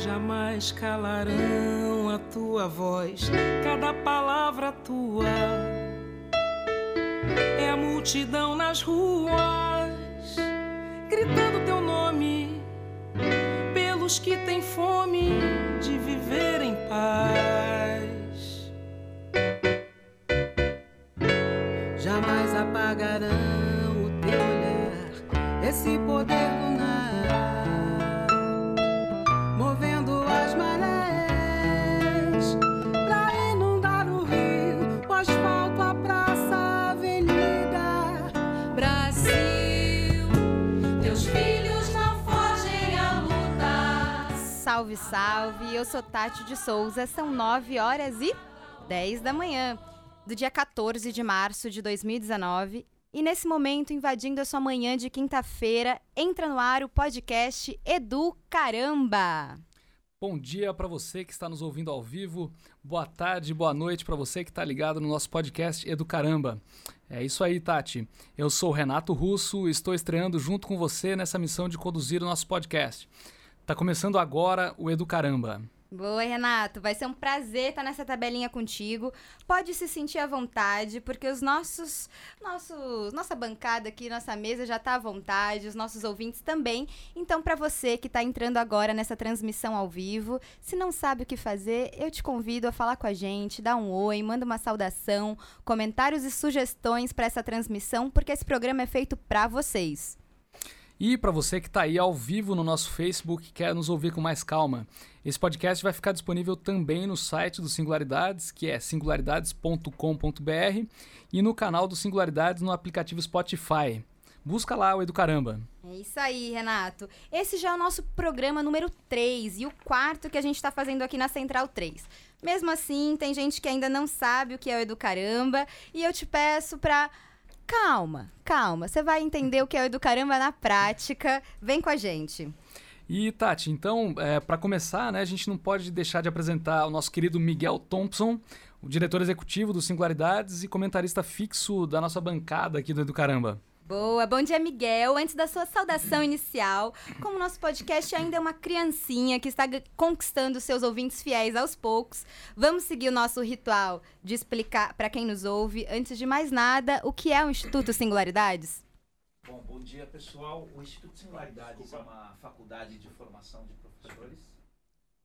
jamais calarão a tua voz, cada palavra tua é a multidão nas ruas, gritando teu nome, pelos que têm fome de viver em paz. Jamais apagarão o teu olhar, esse poder Salve, salve! Eu sou Tati de Souza, são 9 horas e 10 da manhã, do dia 14 de março de 2019. E nesse momento, invadindo a sua manhã de quinta-feira, entra no ar o podcast Edu Caramba! Bom dia para você que está nos ouvindo ao vivo. Boa tarde, boa noite para você que está ligado no nosso podcast Edu Caramba. É isso aí, Tati. Eu sou Renato Russo e estou estreando junto com você nessa missão de conduzir o nosso podcast. Tá começando agora o Edu Caramba. Boa, Renato. Vai ser um prazer estar nessa tabelinha contigo. Pode se sentir à vontade, porque os nossos, nossos nossa bancada aqui, nossa mesa já está à vontade, os nossos ouvintes também. Então, para você que está entrando agora nessa transmissão ao vivo, se não sabe o que fazer, eu te convido a falar com a gente, dar um oi, manda uma saudação, comentários e sugestões para essa transmissão, porque esse programa é feito para vocês. E para você que está aí ao vivo no nosso Facebook e quer nos ouvir com mais calma, esse podcast vai ficar disponível também no site do Singularidades, que é singularidades.com.br, e no canal do Singularidades no aplicativo Spotify. Busca lá o Educaramba. É isso aí, Renato. Esse já é o nosso programa número 3 e o quarto que a gente está fazendo aqui na Central 3. Mesmo assim, tem gente que ainda não sabe o que é o Educaramba e eu te peço para calma, calma. Você vai entender o que é o Educaramba na prática. Vem com a gente. E Tati, então, é, para começar, né, a gente não pode deixar de apresentar o nosso querido Miguel Thompson, o diretor executivo do Singularidades e comentarista fixo da nossa bancada aqui do Educaramba. Boa, bom dia, Miguel. Antes da sua saudação inicial, como o nosso podcast ainda é uma criancinha que está conquistando seus ouvintes fiéis aos poucos, vamos seguir o nosso ritual de explicar para quem nos ouve, antes de mais nada, o que é o Instituto Singularidades? Bom, bom dia pessoal. O Instituto Singularidades Desculpa. é uma faculdade de formação de professores.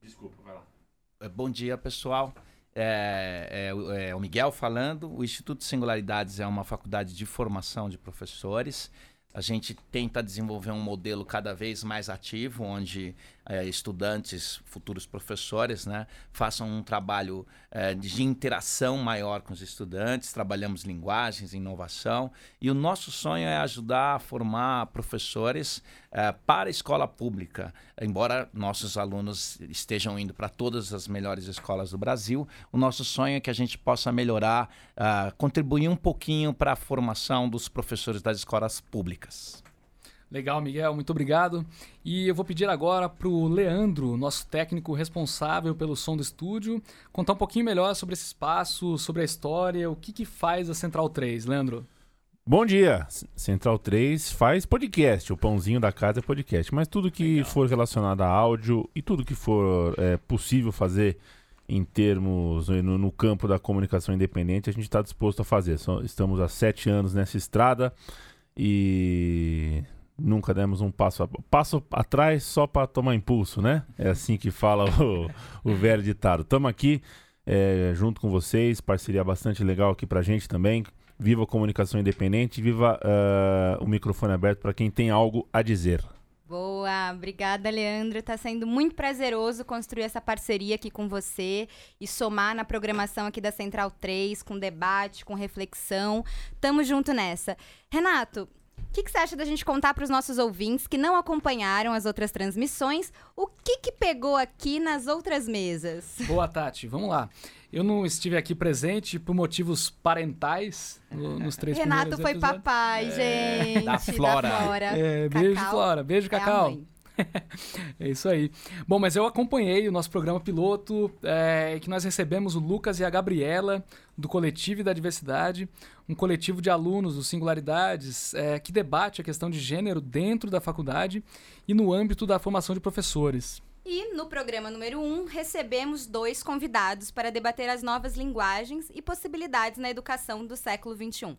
Desculpa, vai lá. Bom dia pessoal. É, é, é, o Miguel falando. O Instituto Singularidades é uma faculdade de formação de professores. A gente tenta desenvolver um modelo cada vez mais ativo, onde é, estudantes, futuros professores, né, façam um trabalho é, de interação maior com os estudantes. Trabalhamos linguagens, inovação. E o nosso sonho é ajudar a formar professores é, para a escola pública. Embora nossos alunos estejam indo para todas as melhores escolas do Brasil, o nosso sonho é que a gente possa melhorar, uh, contribuir um pouquinho para a formação dos professores das escolas públicas. Legal, Miguel, muito obrigado. E eu vou pedir agora para o Leandro, nosso técnico responsável pelo som do estúdio, contar um pouquinho melhor sobre esse espaço, sobre a história, o que, que faz a Central 3. Leandro. Bom dia! Central 3 faz podcast, o pãozinho da casa é podcast, mas tudo que Legal. for relacionado a áudio e tudo que for é, possível fazer em termos no, no, campo da comunicação independente, a gente está disposto a fazer. estamos há sete anos nessa estrada e nunca demos um passo, a, passo atrás só para tomar impulso, né? É assim que fala o, o velho ditado. Estamos aqui é, junto com vocês, parceria bastante legal aqui para gente também. Viva a comunicação independente, viva uh, o microfone aberto para quem tem algo a dizer. Boa, obrigada, Leandro. Está sendo muito prazeroso construir essa parceria aqui com você e somar na programação aqui da Central 3, com debate, com reflexão. Tamo junto nessa. Renato, que, que, você acha da gente contar para os nossos ouvintes que não acompanharam as outras transmissões o que, que pegou aqui nas outras mesas? Boa, Tati. Vamos lá. Eu não estive aqui presente por motivos parentais no, nos três Renato foi episódios. papai, é, gente. Da Flora. Da Flora. É, beijo, Flora. Beijo, é Cacau. é isso aí. Bom, mas eu acompanhei o nosso programa piloto, é, que nós recebemos o Lucas e a Gabriela, do Coletivo da Diversidade, um coletivo de alunos do Singularidades é, que debate a questão de gênero dentro da faculdade e no âmbito da formação de professores. E no programa número 1, um, recebemos dois convidados para debater as novas linguagens e possibilidades na educação do século XXI.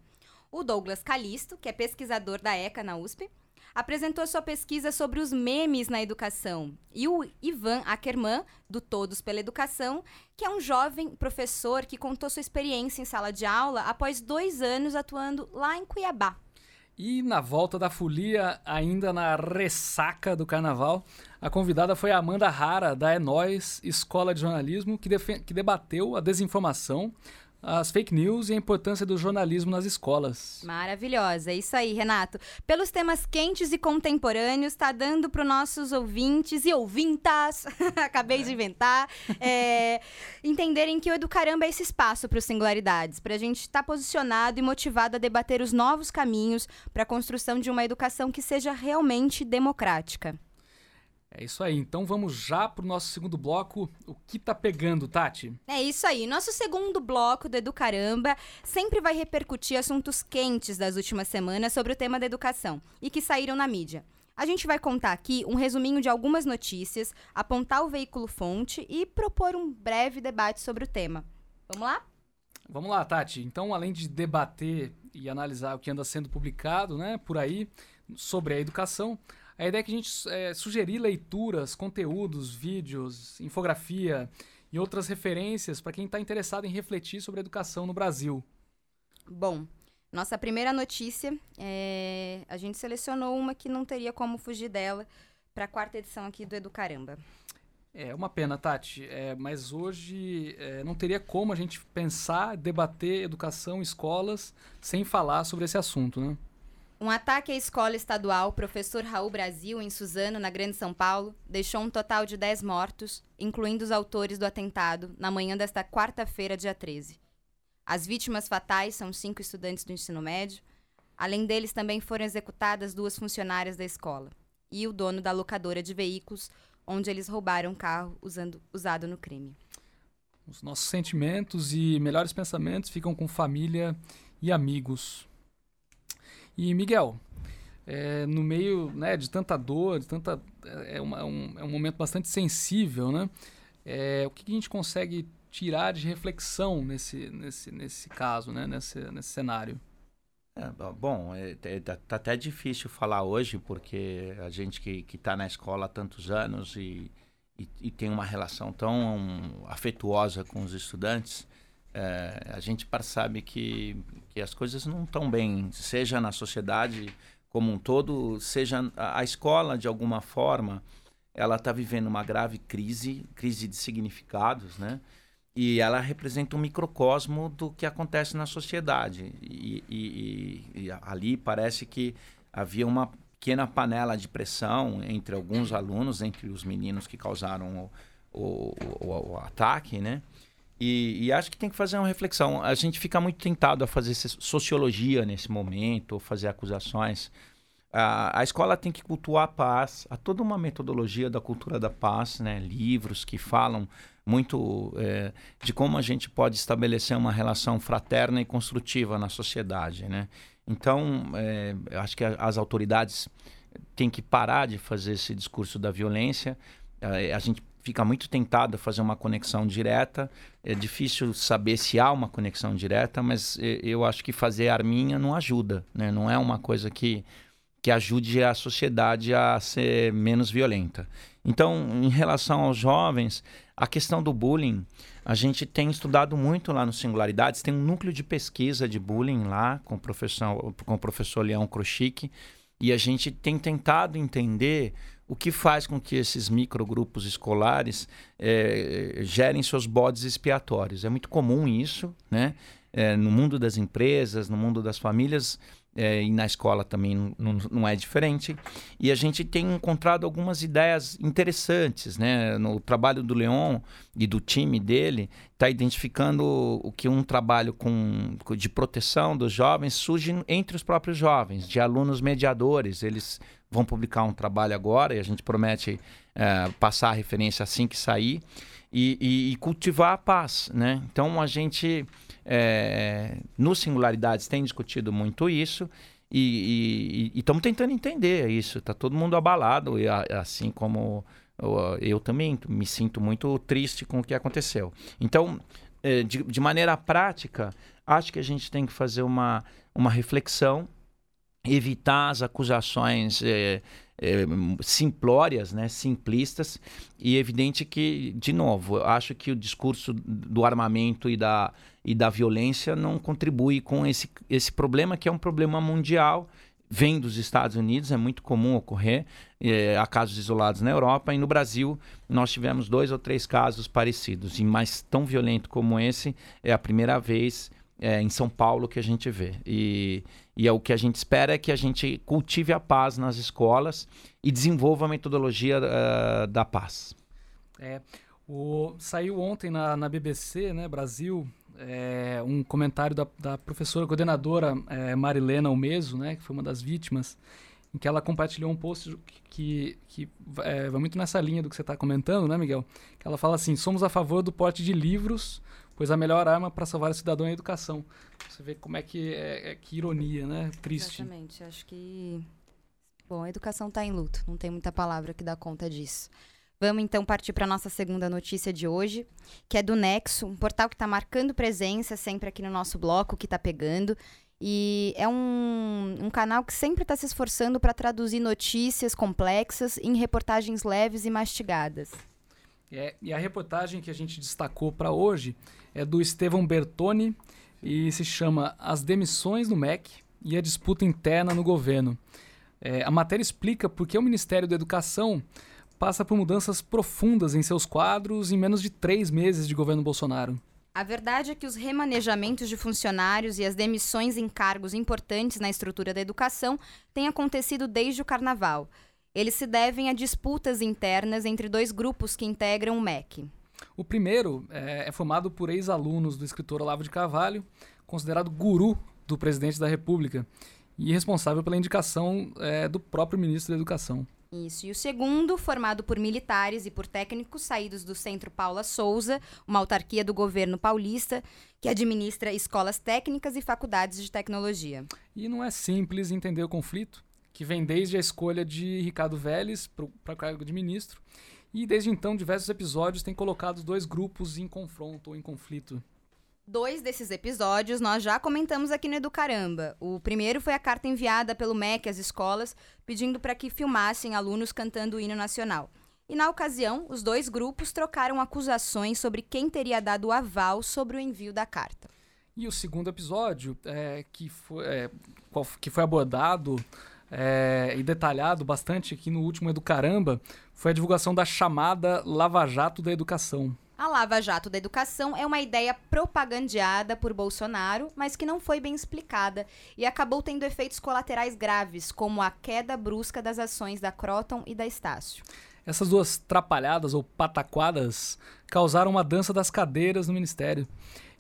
O Douglas Calisto, que é pesquisador da ECA na USP, apresentou sua pesquisa sobre os memes na educação. E o Ivan Ackerman, do Todos pela Educação, que é um jovem professor que contou sua experiência em sala de aula após dois anos atuando lá em Cuiabá. E na volta da folia, ainda na ressaca do carnaval, a convidada foi a Amanda Rara, da Enóis Escola de Jornalismo, que, que debateu a desinformação, as fake news e a importância do jornalismo nas escolas. Maravilhosa, é isso aí, Renato. Pelos temas quentes e contemporâneos, está dando para os nossos ouvintes e ouvintas, acabei é. de inventar, é, entenderem que o Educaramba é esse espaço para os singularidades, para a gente estar tá posicionado e motivado a debater os novos caminhos para a construção de uma educação que seja realmente democrática. É isso aí, então vamos já pro nosso segundo bloco. O que tá pegando, Tati? É isso aí. Nosso segundo bloco do Educaramba sempre vai repercutir assuntos quentes das últimas semanas sobre o tema da educação e que saíram na mídia. A gente vai contar aqui um resuminho de algumas notícias, apontar o veículo fonte e propor um breve debate sobre o tema. Vamos lá? Vamos lá, Tati. Então, além de debater e analisar o que anda sendo publicado, né, por aí sobre a educação, a ideia é que a gente é, sugerir leituras, conteúdos, vídeos, infografia e outras referências para quem está interessado em refletir sobre a educação no Brasil. Bom, nossa primeira notícia, é... a gente selecionou uma que não teria como fugir dela para a quarta edição aqui do Educaramba. É uma pena, Tati, é, mas hoje é, não teria como a gente pensar, debater educação, escolas, sem falar sobre esse assunto, né? Um ataque à escola estadual Professor Raul Brasil, em Suzano, na Grande São Paulo, deixou um total de 10 mortos, incluindo os autores do atentado, na manhã desta quarta-feira, dia 13. As vítimas fatais são cinco estudantes do ensino médio. Além deles, também foram executadas duas funcionárias da escola e o dono da locadora de veículos, onde eles roubaram um carro usando, usado no crime. Os nossos sentimentos e melhores pensamentos ficam com família e amigos. E, Miguel, é, no meio né, de tanta dor, de tanta, é, uma, um, é um momento bastante sensível, né? É, o que, que a gente consegue tirar de reflexão nesse, nesse, nesse caso, né? nesse, nesse cenário? É, bom, é, é, tá, tá até difícil falar hoje, porque a gente que está na escola há tantos anos e, e, e, tem uma relação tão afetuosa com os estudantes, é, a gente percebe que, que as coisas não estão bem, seja na sociedade como um todo, seja a, a escola de alguma forma, ela está vivendo uma grave crise, crise de significados, né? E ela representa um microcosmo do que acontece na sociedade. E, e, e, e ali parece que havia uma pequena panela de pressão entre alguns alunos, entre os meninos que causaram o, o, o, o ataque, né? E, e, acho que tem que fazer uma reflexão. A gente fica muito tentado a fazer sociologia nesse momento, ou fazer acusações. A, a escola tem que cultuar a paz, há toda uma metodologia da cultura da paz, né? livros que falam muito é, de como a gente pode estabelecer uma relação fraterna e construtiva na sociedade. Né? Então, é, acho que as autoridades têm que parar de fazer esse discurso da violência. É, a gente fica muito tentado a fazer uma conexão direta. É difícil saber se há uma conexão direta, mas eu acho que fazer arminha não ajuda, né? Não é uma coisa que, que ajude a sociedade a ser menos violenta. Então, em relação aos jovens, a questão do bullying, a gente tem estudado muito lá no Singularidades, tem um núcleo de pesquisa de bullying lá com o professor, com o professor Leão Krochik, e a gente tem tentado entender o que faz com que esses microgrupos escolares é, gerem seus bodes expiatórios. É muito comum isso, né? É, no mundo das empresas, no mundo das famílias, é, e na escola também não, é diferente. E a gente tem encontrado algumas ideias interessantes. Né? No trabalho do Leon e do time dele, está identificando o que um trabalho com, de proteção dos jovens surge entre os próprios jovens, de alunos mediadores. Eles vão publicar um trabalho agora e a gente promete é, passar a referência assim que sair e, e, e cultivar a paz, né? Então a gente é, nos singularidades tem discutido muito isso e estamos tentando entender isso. Está todo mundo abalado e assim como eu, eu também me sinto muito triste com o que aconteceu. Então, eh, de, de maneira prática, acho que a gente tem que fazer uma, uma reflexão, evitar as acusações eh, eh, simplórias, né, simplistas, e evidente que, de novo, eu acho que o discurso do armamento e da, e da violência não contribui com esse, esse problema, que é um problema mundial, vem dos Estados Unidos, é muito comum ocorrer, é, há casos isolados na Europa, e no Brasil nós tivemos dois ou três casos parecidos, e mais tão violento como esse, é a primeira vez é, em São Paulo que a gente vê. E, e é o que a gente espera é que a gente cultive a paz nas escolas e desenvolva a metodologia uh, da paz. É, o, saiu ontem na, na BBC, né, Brasil, é, um comentário da, da professora coordenadora é, Marilena Almeso, né, que foi uma das vítimas, em que ela compartilhou um post que, que é, vai muito nessa linha do que você está comentando, né, Miguel? Que ela fala assim: somos a favor do porte de livros, pois a melhor arma para salvar o cidadão é a educação. Você vê como é que é, é que ironia, né? Triste. Exatamente. Acho que bom, a educação está em luto. Não tem muita palavra que dá conta disso. Vamos então partir para a nossa segunda notícia de hoje, que é do Nexo, um portal que está marcando presença sempre aqui no nosso bloco, que está pegando. E é um, um canal que sempre está se esforçando para traduzir notícias complexas em reportagens leves e mastigadas. É, e a reportagem que a gente destacou para hoje é do Estevão Bertoni e se chama As Demissões no MEC e a Disputa Interna no Governo. É, a matéria explica por que o Ministério da Educação passa por mudanças profundas em seus quadros em menos de três meses de governo Bolsonaro. A verdade é que os remanejamentos de funcionários e as demissões em cargos importantes na estrutura da educação têm acontecido desde o carnaval. Eles se devem a disputas internas entre dois grupos que integram o MEC. O primeiro é, é formado por ex-alunos do escritor Olavo de Carvalho, considerado guru do presidente da República e responsável pela indicação é, do próprio ministro da Educação. Isso. E o segundo, formado por militares e por técnicos saídos do Centro Paula Souza, uma autarquia do governo paulista que administra escolas técnicas e faculdades de tecnologia. E não é simples entender o conflito, que vem desde a escolha de Ricardo Vélez para o cargo de ministro, e desde então diversos episódios têm colocado os dois grupos em confronto ou em conflito. Dois desses episódios nós já comentamos aqui no Educaramba. O primeiro foi a carta enviada pelo MEC às escolas pedindo para que filmassem alunos cantando o hino nacional. E na ocasião, os dois grupos trocaram acusações sobre quem teria dado o aval sobre o envio da carta. E o segundo episódio, é, que, foi, é, que foi abordado é, e detalhado bastante aqui no último Educaramba, foi a divulgação da chamada Lava Jato da Educação. A Lava Jato da Educação é uma ideia propagandeada por Bolsonaro, mas que não foi bem explicada e acabou tendo efeitos colaterais graves, como a queda brusca das ações da Croton e da Estácio. Essas duas trapalhadas ou pataquadas causaram uma dança das cadeiras no ministério.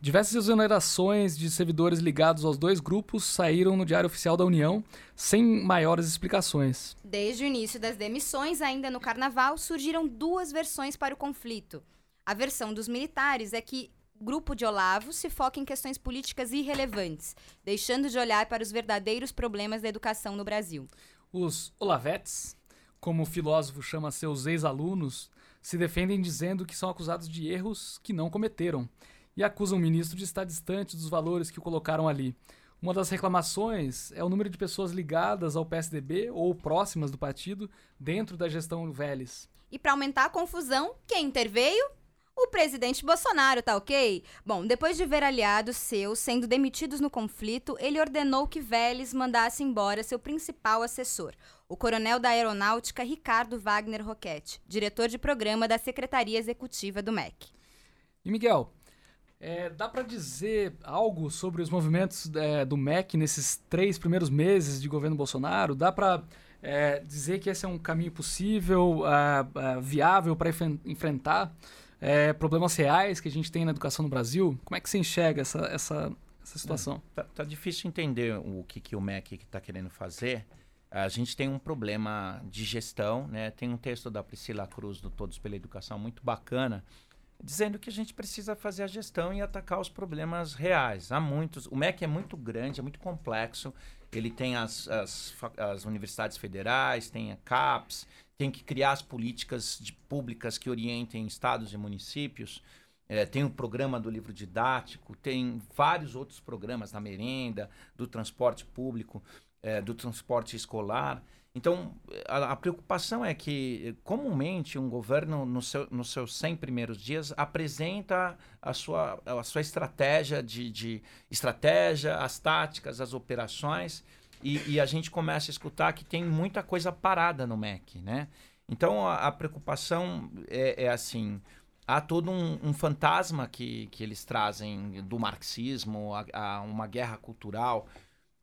Diversas exonerações de servidores ligados aos dois grupos saíram no Diário Oficial da União, sem maiores explicações. Desde o início das demissões, ainda no carnaval, surgiram duas versões para o conflito. A versão dos militares é que o grupo de Olavo se foca em questões políticas irrelevantes, deixando de olhar para os verdadeiros problemas da educação no Brasil. Os Olavetes, como o filósofo chama seus ex-alunos, se defendem dizendo que são acusados de erros que não cometeram e acusam o ministro de estar distante dos valores que o colocaram ali. Uma das reclamações é o número de pessoas ligadas ao PSDB ou próximas do partido dentro da gestão Vélez. E para aumentar a confusão, quem interveio? O presidente Bolsonaro, tá ok? Bom, depois de ver aliados seus sendo demitidos no conflito, ele ordenou que Vélez mandasse embora seu principal assessor, o coronel da Aeronáutica Ricardo Wagner Roquette, diretor de programa da Secretaria Executiva do MEC. E Miguel, é, dá para dizer algo sobre os movimentos é, do MEC nesses três primeiros meses de governo Bolsonaro? Dá para é, dizer que esse é um caminho possível, uh, uh, viável para enfrentar é, problemas reais que a gente tem na educação no Brasil? Como é que você enxerga essa, essa, essa situação? Tá, tá, difícil entender o que, que o MEC está querendo fazer. A gente tem um problema de gestão, né? Tem um texto da Priscila Cruz do Todos pela Educação muito bacana, dizendo que a gente precisa fazer a gestão e atacar os problemas reais. Há muitos. O MEC é muito grande, é muito complexo. Ele tem as, as, as universidades federais, tem a CAPES, tem que criar as políticas de, públicas que orientem estados e municípios. É, tem o programa do livro didático, tem vários outros programas da merenda, do transporte público, é, do transporte escolar. Então, a, a, preocupação é que, comumente, um governo, no seu, nos seus 100 primeiros dias, apresenta a sua, a sua estratégia de, de estratégia, as táticas, as operações, e, e, a gente começa a escutar que tem muita coisa parada no MEC, né? Então, a, a preocupação é, é, assim, há todo um, um, fantasma que, que eles trazem do marxismo, a, a uma guerra cultural,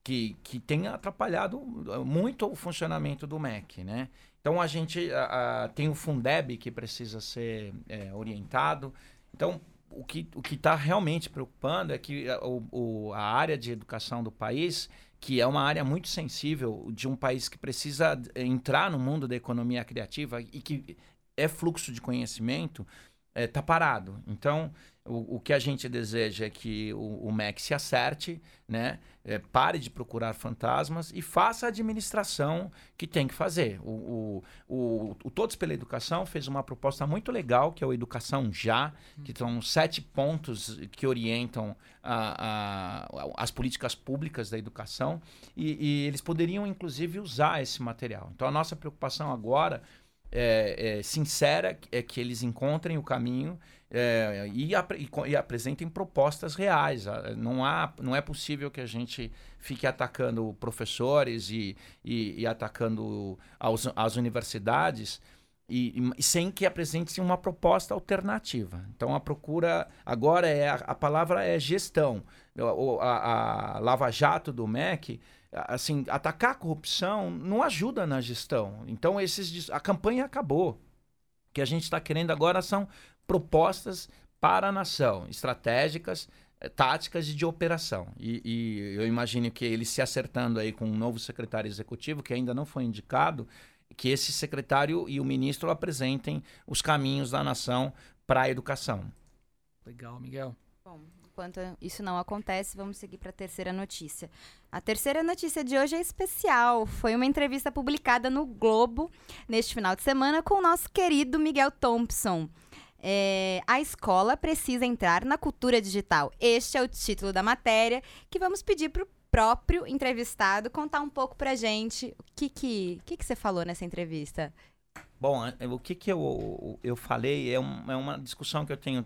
que, que tem atrapalhado muito o funcionamento do MEC, né? Então a gente a, a, tem o Fundeb que precisa ser é, orientado. Então o que o que está realmente preocupando é que a, o, a área de educação do país, que é uma área muito sensível de um país que precisa entrar no mundo da economia criativa e que é fluxo de conhecimento, está é, tá parado. Então o, o que a gente deseja é que o, o MEC se acerte, né? É, pare de procurar fantasmas e faça a administração que tem que fazer. O, o, o, Todos pela Educação fez uma proposta muito legal, que é o Educação Já, que são sete pontos que orientam a, a, as políticas públicas da educação, e, e eles poderiam, inclusive, usar esse material. Então, a nossa preocupação agora é, é, sincera é que eles encontrem o caminho é, e, ap e, e, apresentem propostas reais. Não, há, não é possível que a gente fique atacando professores e, e, e atacando aos, as universidades e, sem que apresente uma proposta alternativa. Então a procura agora é a, a palavra é gestão. A, a, a Lava Jato do MEC assim, atacar a corrupção não ajuda na gestão. Então, esses, a campanha acabou. O que a gente está querendo agora são propostas para a nação, estratégicas, eh, táticas e de operação. E, e, eu imagino que ele se acertando aí com um novo secretário executivo, que ainda não foi indicado, que esse secretário e o ministro apresentem os caminhos da nação para a educação. Legal, Miguel. Bom, enquanto isso não acontece, vamos seguir para a terceira notícia. A terceira notícia de hoje é especial. Foi uma entrevista publicada no Globo neste final de semana com o nosso querido Miguel Thompson. É, a escola precisa entrar na cultura digital. Este é o título da matéria que vamos pedir para o próprio entrevistado contar um pouco para gente o que, que, que, que você falou nessa entrevista. Bom, o que, que eu, eu falei é, um, é uma discussão que eu tenho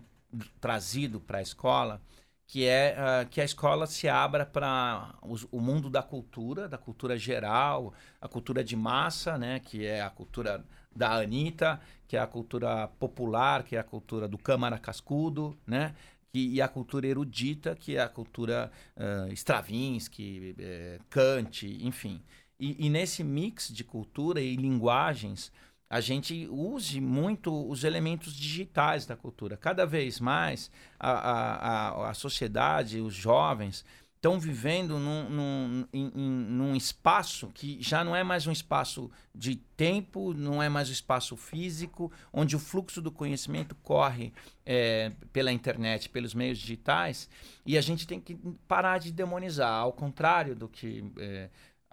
trazido para a escola que é uh, que a escola se abra para o mundo da cultura, da cultura geral, a cultura de massa, né, que é a cultura da Anitta, que é a cultura popular, que é a cultura do Câmara Cascudo, né, que, e a cultura erudita, que é a cultura uh, Stravinsky, eh, Kant, enfim. E, e nesse mix de cultura e linguagens, a gente use muito os elementos digitais da cultura. Cada vez mais a, a, a, sociedade, os jovens, estão vivendo num, num, em, num espaço que já não é mais um espaço de tempo, não é mais um espaço físico, onde o fluxo do conhecimento corre é, pela internet, pelos meios digitais, e a gente tem que parar de demonizar, ao contrário do que. É,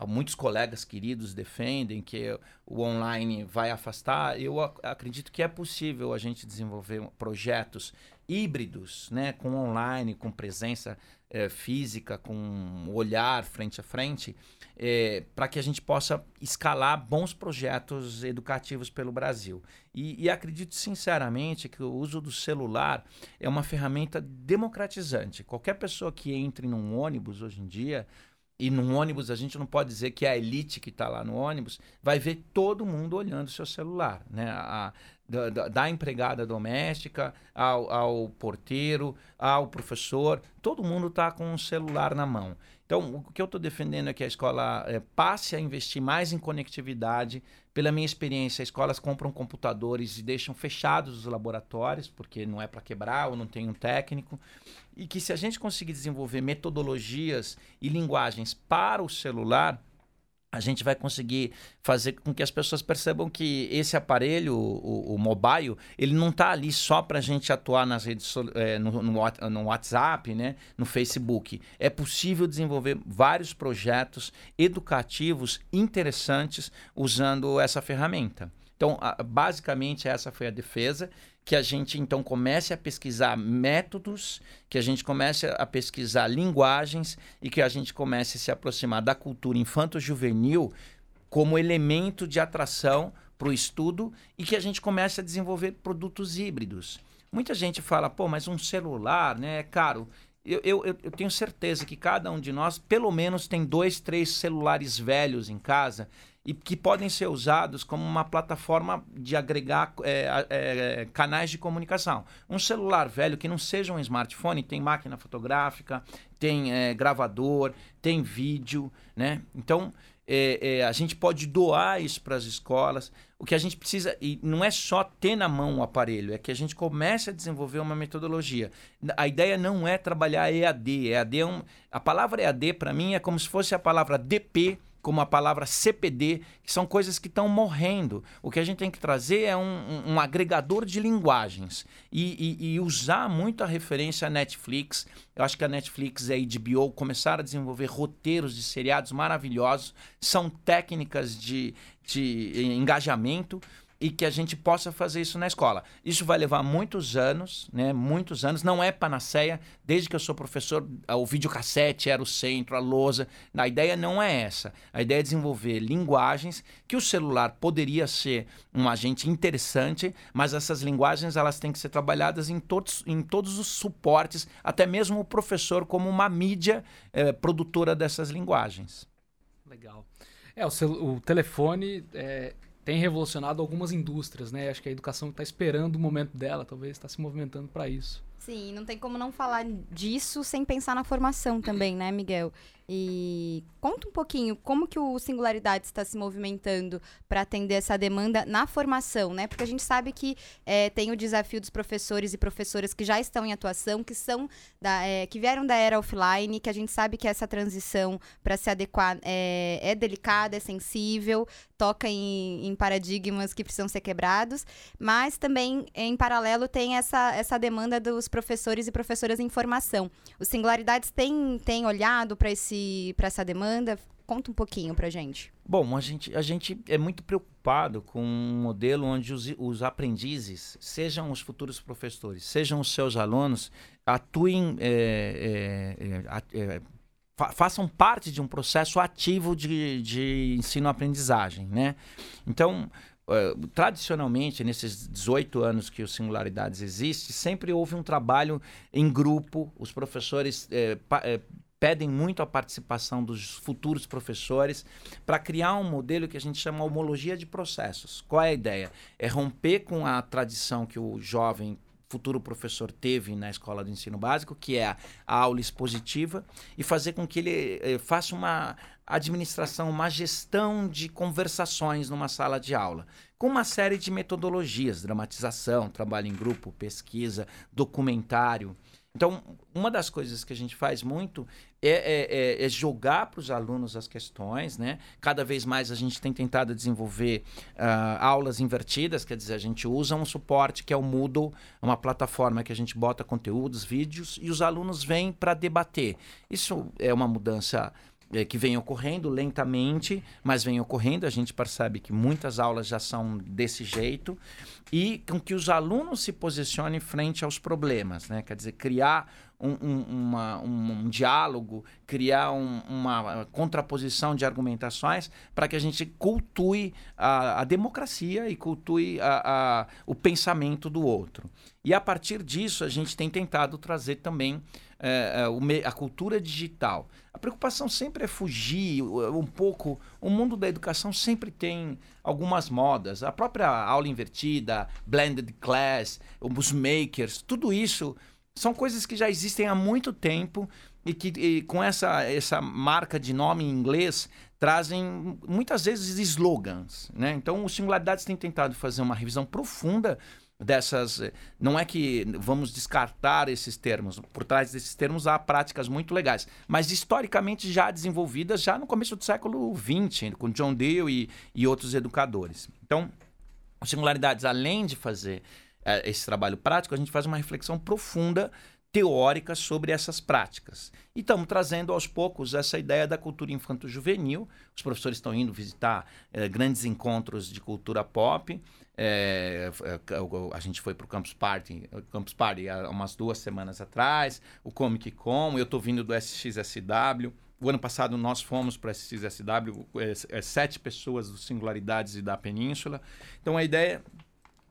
muitos colegas queridos defendem que o online vai afastar, eu acredito que é possível a gente desenvolver projetos híbridos, né, com online, com presença é, física, com olhar frente a frente, é, para que a gente possa escalar bons projetos educativos pelo Brasil. E, e acredito sinceramente que o uso do celular é uma ferramenta democratizante. Qualquer pessoa que entre num ônibus hoje em dia e num ônibus a gente não pode dizer que é a elite que está lá no ônibus vai ver todo mundo olhando o seu celular, né? A, da, da, empregada doméstica ao, ao, porteiro, ao professor, todo mundo está com um celular na mão. Então, o que eu estou defendendo é que a escola é, passe a investir mais em conectividade. Pela minha experiência, escolas compram computadores e deixam fechados os laboratórios, porque não é para quebrar ou não tem um técnico. E que se a gente conseguir desenvolver metodologias e linguagens para o celular, a gente vai conseguir fazer com que as pessoas percebam que esse aparelho, o, o mobile, ele não está ali só para a gente atuar nas redes é, no, no, no, WhatsApp, né, no Facebook. É possível desenvolver vários projetos educativos interessantes usando essa ferramenta. Então, basicamente, essa foi a defesa que a gente então comece a pesquisar métodos, que a gente comece a pesquisar linguagens e que a gente comece a se aproximar da cultura infanto-juvenil como elemento de atração para o estudo e que a gente comece a desenvolver produtos híbridos. Muita gente fala, pô, mas um celular, né, é caro. Eu, eu, eu tenho certeza que cada um de nós, pelo menos, tem dois, três celulares velhos em casa e que podem ser usados como uma plataforma de agregar é, é, canais de comunicação. Um celular velho que não seja um smartphone tem máquina fotográfica, tem é, gravador, tem vídeo, né? Então é, é, a gente pode doar isso para as escolas. O que a gente precisa, e não é só ter na mão o aparelho, é que a gente comece a desenvolver uma metodologia. A ideia não é trabalhar EAD. EAD é um, a palavra EAD, para mim, é como se fosse a palavra DP como a palavra CPD, que são coisas que estão morrendo. O que a gente tem que trazer é um, um, um agregador de linguagens e, e, e, usar muito a referência à Netflix. Eu acho que a Netflix e a HBO começaram a desenvolver roteiros de seriados maravilhosos, são técnicas de, de engajamento e que a gente possa fazer isso na escola. Isso vai levar muitos anos, né? Muitos anos. Não é panaceia. Desde que eu sou professor, o videocassete era o centro, a lousa. A ideia não é essa. A ideia é desenvolver linguagens que o celular poderia ser um agente interessante, mas essas linguagens elas têm que ser trabalhadas em todos, em todos os suportes, até mesmo o professor como uma mídia é, produtora dessas linguagens. Legal. É, o, o telefone é, tem revolucionado algumas indústrias, né? Acho que a educação está esperando o momento dela, talvez está se movimentando para isso. Sim, não tem como não falar disso sem pensar na formação também, né, Miguel? E conta um pouquinho como que o Singularidade está se movimentando para atender essa demanda na formação, né? Porque a gente sabe que é, tem o desafio dos professores e professoras que já estão em atuação, que são da, é, que vieram da era offline, que a gente sabe que essa transição para se adequar é, é, delicada, é sensível, toca em, em, paradigmas que precisam ser quebrados, mas também em paralelo tem essa, essa demanda dos professores e professoras em formação. Os Singularidades têm, têm olhado para esse para essa demanda? Conta um pouquinho para gente. Bom, a gente, a gente é muito preocupado com um modelo onde os, os aprendizes, sejam os futuros professores, sejam os seus alunos, atuem, é, é, é, fa façam parte de um processo ativo de, de ensino-aprendizagem, né? Então, Uh, tradicionalmente, nesses 18 anos que o Singularidades existe, sempre houve um trabalho em grupo, os professores eh, pedem muito a participação dos futuros professores para criar um modelo que a gente chama homologia de processos. Qual é a ideia? É romper com a tradição que o jovem futuro professor teve na escola do ensino básico, que é a, aula expositiva, e fazer com que ele eh, faça uma administração, uma gestão de conversações numa sala de aula, com uma série de metodologias, dramatização, trabalho em grupo, pesquisa, documentário. Então, uma das coisas que a gente faz muito é, é, é, é jogar para os alunos as questões, né? Cada vez mais a gente tem tentado desenvolver uh, aulas invertidas, quer dizer, a gente usa um suporte que é o Moodle, uma plataforma que a gente bota conteúdos, vídeos, e os alunos vêm para debater. Isso é uma mudança que vem ocorrendo lentamente, mas vem ocorrendo. A gente percebe que muitas aulas já são desse jeito e com que os alunos se posicionem frente aos problemas, né? Quer dizer, criar um, um, uma, um, um diálogo, criar uma contraposição de argumentações para que a gente cultue a, a democracia e cultue a, a, o pensamento do outro. E a partir disso, a gente tem tentado trazer também é, a cultura digital. A preocupação sempre é fugir um pouco. O mundo da educação sempre tem algumas modas. A própria aula invertida, blended class, os makers, tudo isso são coisas que já existem há muito tempo e que e com essa, essa marca de nome em inglês trazem muitas vezes slogans. Né? Então, o Singularidades tem tentado fazer uma revisão profunda dessas. eh, Não é que vamos descartar esses termos. Por trás desses termos há práticas muito legais, mas historicamente já desenvolvidas já no começo do século XX, com John Dewey e, e outros educadores. Então, Singularidades, além de fazer eh, esse trabalho prático, a gente faz uma reflexão profunda teórica sobre essas práticas. E estamos trazendo aos poucos essa ideia da cultura infanto-juvenil. Os professores estão indo visitar eh, grandes encontros de cultura pop. É, é, a gente foi para o Campus Party, Campus Party há umas duas semanas atrás, o Comic Con, eu estou vindo do SXSW. O ano passado nós fomos para o SXSW, é, é, sete pessoas do Singularidades e da Península. Então a ideia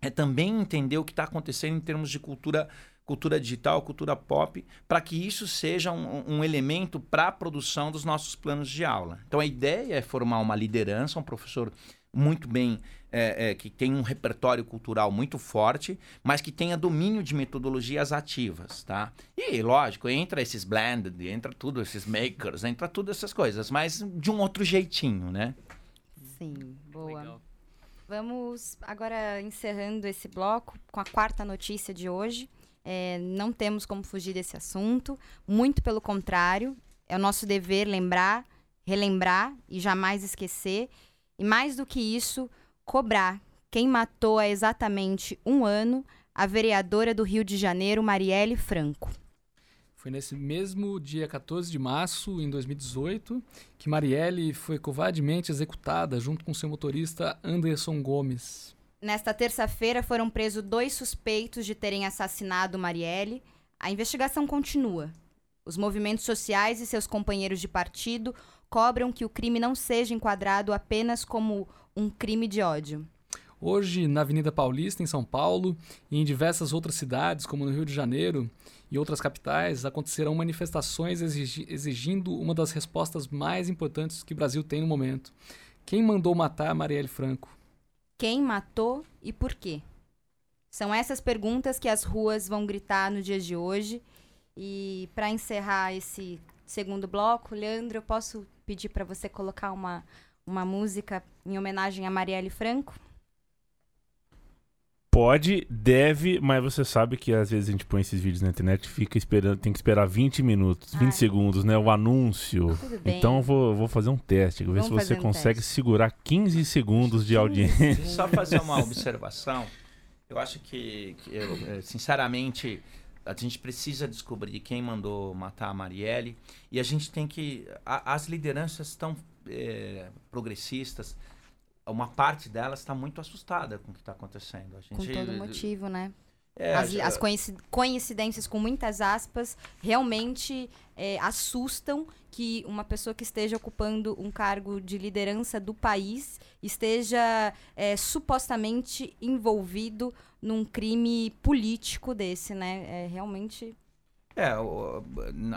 é também entender o que está acontecendo em termos de cultura cultura digital, cultura pop, para que isso seja um, um elemento para a produção dos nossos planos de aula. Então a ideia é formar uma liderança, um professor muito bem, é, é, que tem um repertório cultural muito forte, mas que tenha domínio de metodologias ativas, tá? E, lógico, entra esses blended, entra tudo, esses makers, entra tudo essas coisas, mas de um outro jeitinho, né? Sim, boa. Legal. Vamos agora encerrando esse bloco com a quarta notícia de hoje. É, não temos como fugir desse assunto, muito pelo contrário, é o nosso dever lembrar, relembrar e jamais esquecer. E mais do que isso, cobrar quem matou há exatamente um ano a vereadora do Rio de Janeiro, Marielle Franco. Foi nesse mesmo dia 14 de março, em 2018, que Marielle foi covardemente executada junto com seu motorista Anderson Gomes. Nesta terça-feira foram presos dois suspeitos de terem assassinado Marielle. A investigação continua. Os movimentos sociais e seus companheiros de partido cobram que o crime não seja enquadrado apenas como um crime de ódio. Hoje, na Avenida Paulista, em São Paulo, e em diversas outras cidades, como no Rio de Janeiro e outras capitais, acontecerão manifestações exigi- exigindo uma das respostas mais importantes que o Brasil tem no momento. Quem mandou matar Marielle Franco? Quem matou e por quê? São essas perguntas que as ruas vão gritar no dia de hoje. E para encerrar esse segundo bloco, Leandro, eu posso pedir para você colocar uma, uma música em homenagem a Marielle Franco? Pode, deve, mas você sabe que às vezes a gente põe esses vídeos na internet e fica esperando, tem que esperar 20 minutos, 20 Ai. segundos, né? O anúncio. Tudo bem. Então eu vou, vou fazer um teste, ver Vamos se você um consegue teste. segurar 15 segundos de audiência. Só fazer uma observação. Eu acho que, que eu, eh, sinceramente, a gente precisa descobrir quem mandou matar a Marielle. E a gente tem que. a- as lideranças estão eh, progressistas. Uma parte delas está muito assustada com o que está acontecendo. A gente, Com todo motivo, né? É, As, a- as coinci- coincidências com muitas aspas realmente é, assustam que uma pessoa que esteja ocupando um cargo de liderança do país esteja é, supostamente envolvido num crime político desse, né? É realmente É,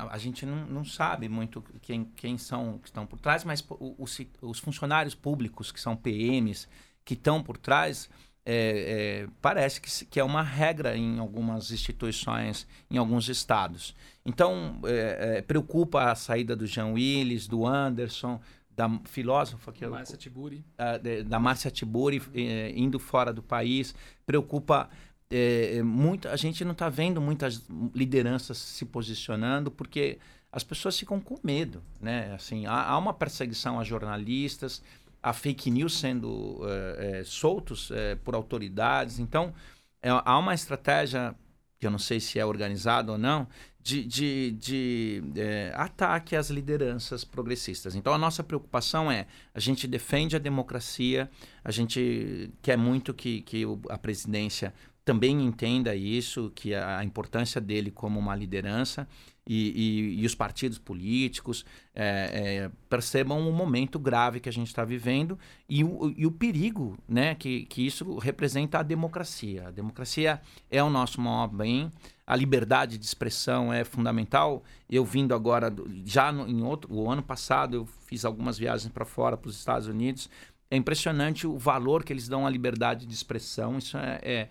a gente não, não sabe muito quem, quem são que estão por trás, mas o- o ci- os funcionários públicos, que são PMs, que estão por trás, é, é, parece que, que é uma regra em algumas instituições, em alguns estados. Então, é, é, preocupa a saída do Jean Willis, do Anderson, da filósofa que eu, Márcia Tiburi. ah, de- da Márcia Tiburi eh, indo fora do país. Preocupa eh, muito. A gente não está vendo muitas lideranças se posicionando porque as pessoas ficam com medo, né? Assim, há, há uma perseguição a jornalistas, há fake news sendo eh, eh, soltos eh, por autoridades. Então, é, há uma estratégia que eu não sei se é organizada ou não, de, de, de eh, ataque às lideranças progressistas. Então, a nossa preocupação é: a gente defende a democracia, a gente quer muito que, que a presidência também entenda isso, que a, importância dele como uma liderança e, e- e os partidos políticos eh, eh, percebam o momento grave que a gente está vivendo e o, e o perigo né, que, que isso representa a democracia. A democracia é o nosso maior bem, a liberdade de expressão é fundamental. Eu vindo agora, já no, em outro, o ano passado, eu fiz algumas viagens para fora, para os Estados Unidos. É impressionante o valor que eles dão à liberdade de expressão. Isso é, é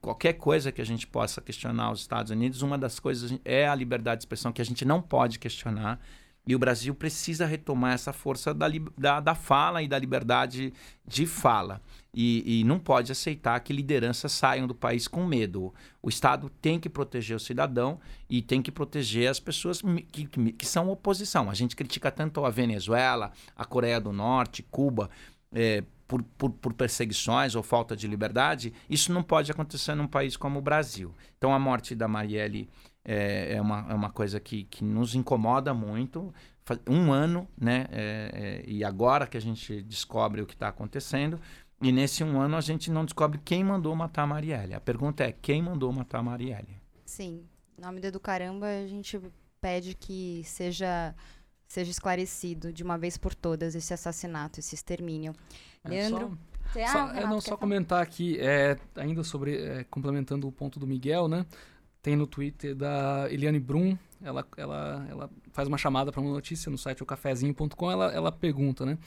qualquer coisa que a gente possa questionar os Estados Unidos, uma das coisas é a liberdade de expressão que a gente não pode questionar. E o Brasil precisa retomar essa força da, da, da fala e da liberdade de fala. E, e, não pode aceitar que lideranças saiam do país com medo. O Estado tem que proteger o cidadão e tem que proteger as pessoas que, que, que são oposição. A gente critica tanto a Venezuela, a Coreia do Norte, Cuba, é, por, por, por, perseguições ou falta de liberdade. Isso não pode acontecer num país como o Brasil. Então, a morte da Marielle é, é, uma, é uma coisa que, que nos incomoda muito. Um ano, né? É, é, e agora que a gente descobre o que está acontecendo, e nesse um ano a gente não descobre quem mandou matar a Marielle. A pergunta é: quem mandou matar a Marielle? Sim. Em nome do Caramba, a gente pede que seja seja esclarecido de uma vez por todas esse assassinato, esse extermínio. É, Leandro? Só, só, ah, é, não, só comentar aqui, é, ainda sobre, é, complementando o ponto do Miguel, né? Tem no Twitter da Eliane Brum, ela, ela, ela faz uma chamada para uma notícia no site ocafezinho.com, ela, ela pergunta, né?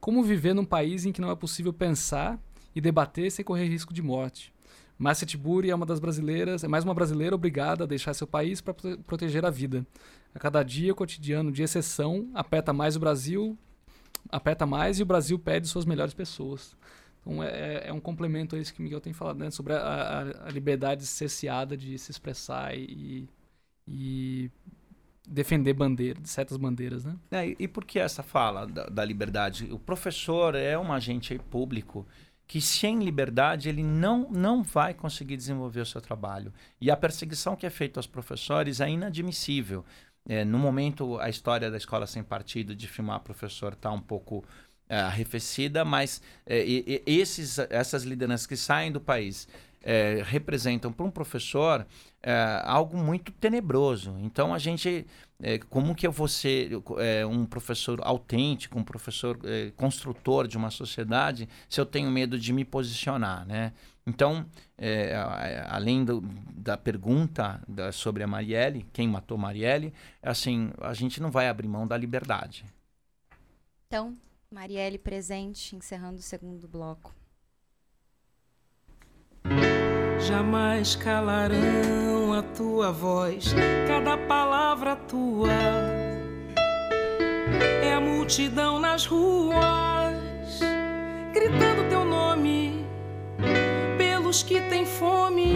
Como viver num país em que não é possível pensar e debater sem correr risco de morte? Márcia Tiburi é uma das brasileiras, é mais uma brasileira obrigada a deixar seu país para proteger a vida. A cada dia cotidiano de exceção, aperta mais o Brasil, aperta mais e o Brasil pede suas melhores pessoas. Então é, é, é um complemento a isso que o Miguel tem falado, né? Sobre a, a, a liberdade cesseada de se expressar e, e defender bandeira, certas bandeiras, né? É, e por que essa fala da, da, liberdade? O professor é um agente público que sem liberdade ele não, não vai conseguir desenvolver o seu trabalho. E a perseguição que é feita aos professores é inadmissível. É, no momento, a história da escola sem partido de filmar professor está um pouco é, arrefecida, mas é, esses, essas lideranças que saem do país é, representam para um professor é, algo muito tenebroso. Então a gente, é, como que eu vou ser um professor autêntico, um professor construtor de uma sociedade, se eu tenho medo de me posicionar, né? Então, é, além do, da pergunta da, sobre a Marielle, quem matou Marielle, assim, a gente não vai abrir mão da liberdade. Então, Marielle presente, encerrando o segundo bloco. Jamais calarão a tua voz, cada palavra tua. É a multidão nas ruas, gritando teu nome, pelos que têm fome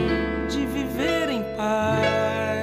de viver em paz.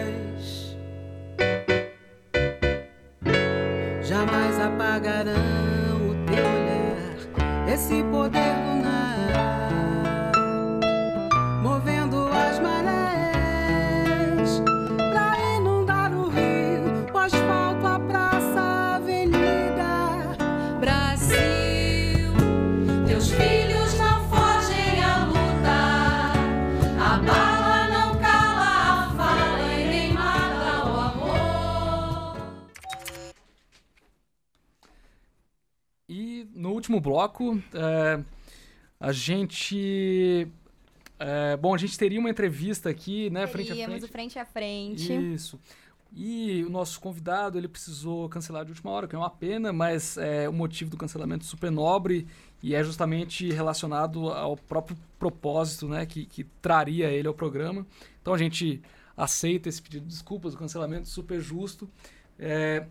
Último bloco, é, a gente. É, bom, a gente teria uma entrevista aqui, né? Teríamos frente a frente. frente a frente. Isso. E o nosso convidado, ele precisou cancelar de última hora, que é uma pena, mas é, o motivo do cancelamento super nobre e é justamente relacionado ao próprio propósito, né, que, que traria ele ao programa. Então a gente aceita esse pedido de desculpas, o cancelamento super justo. É,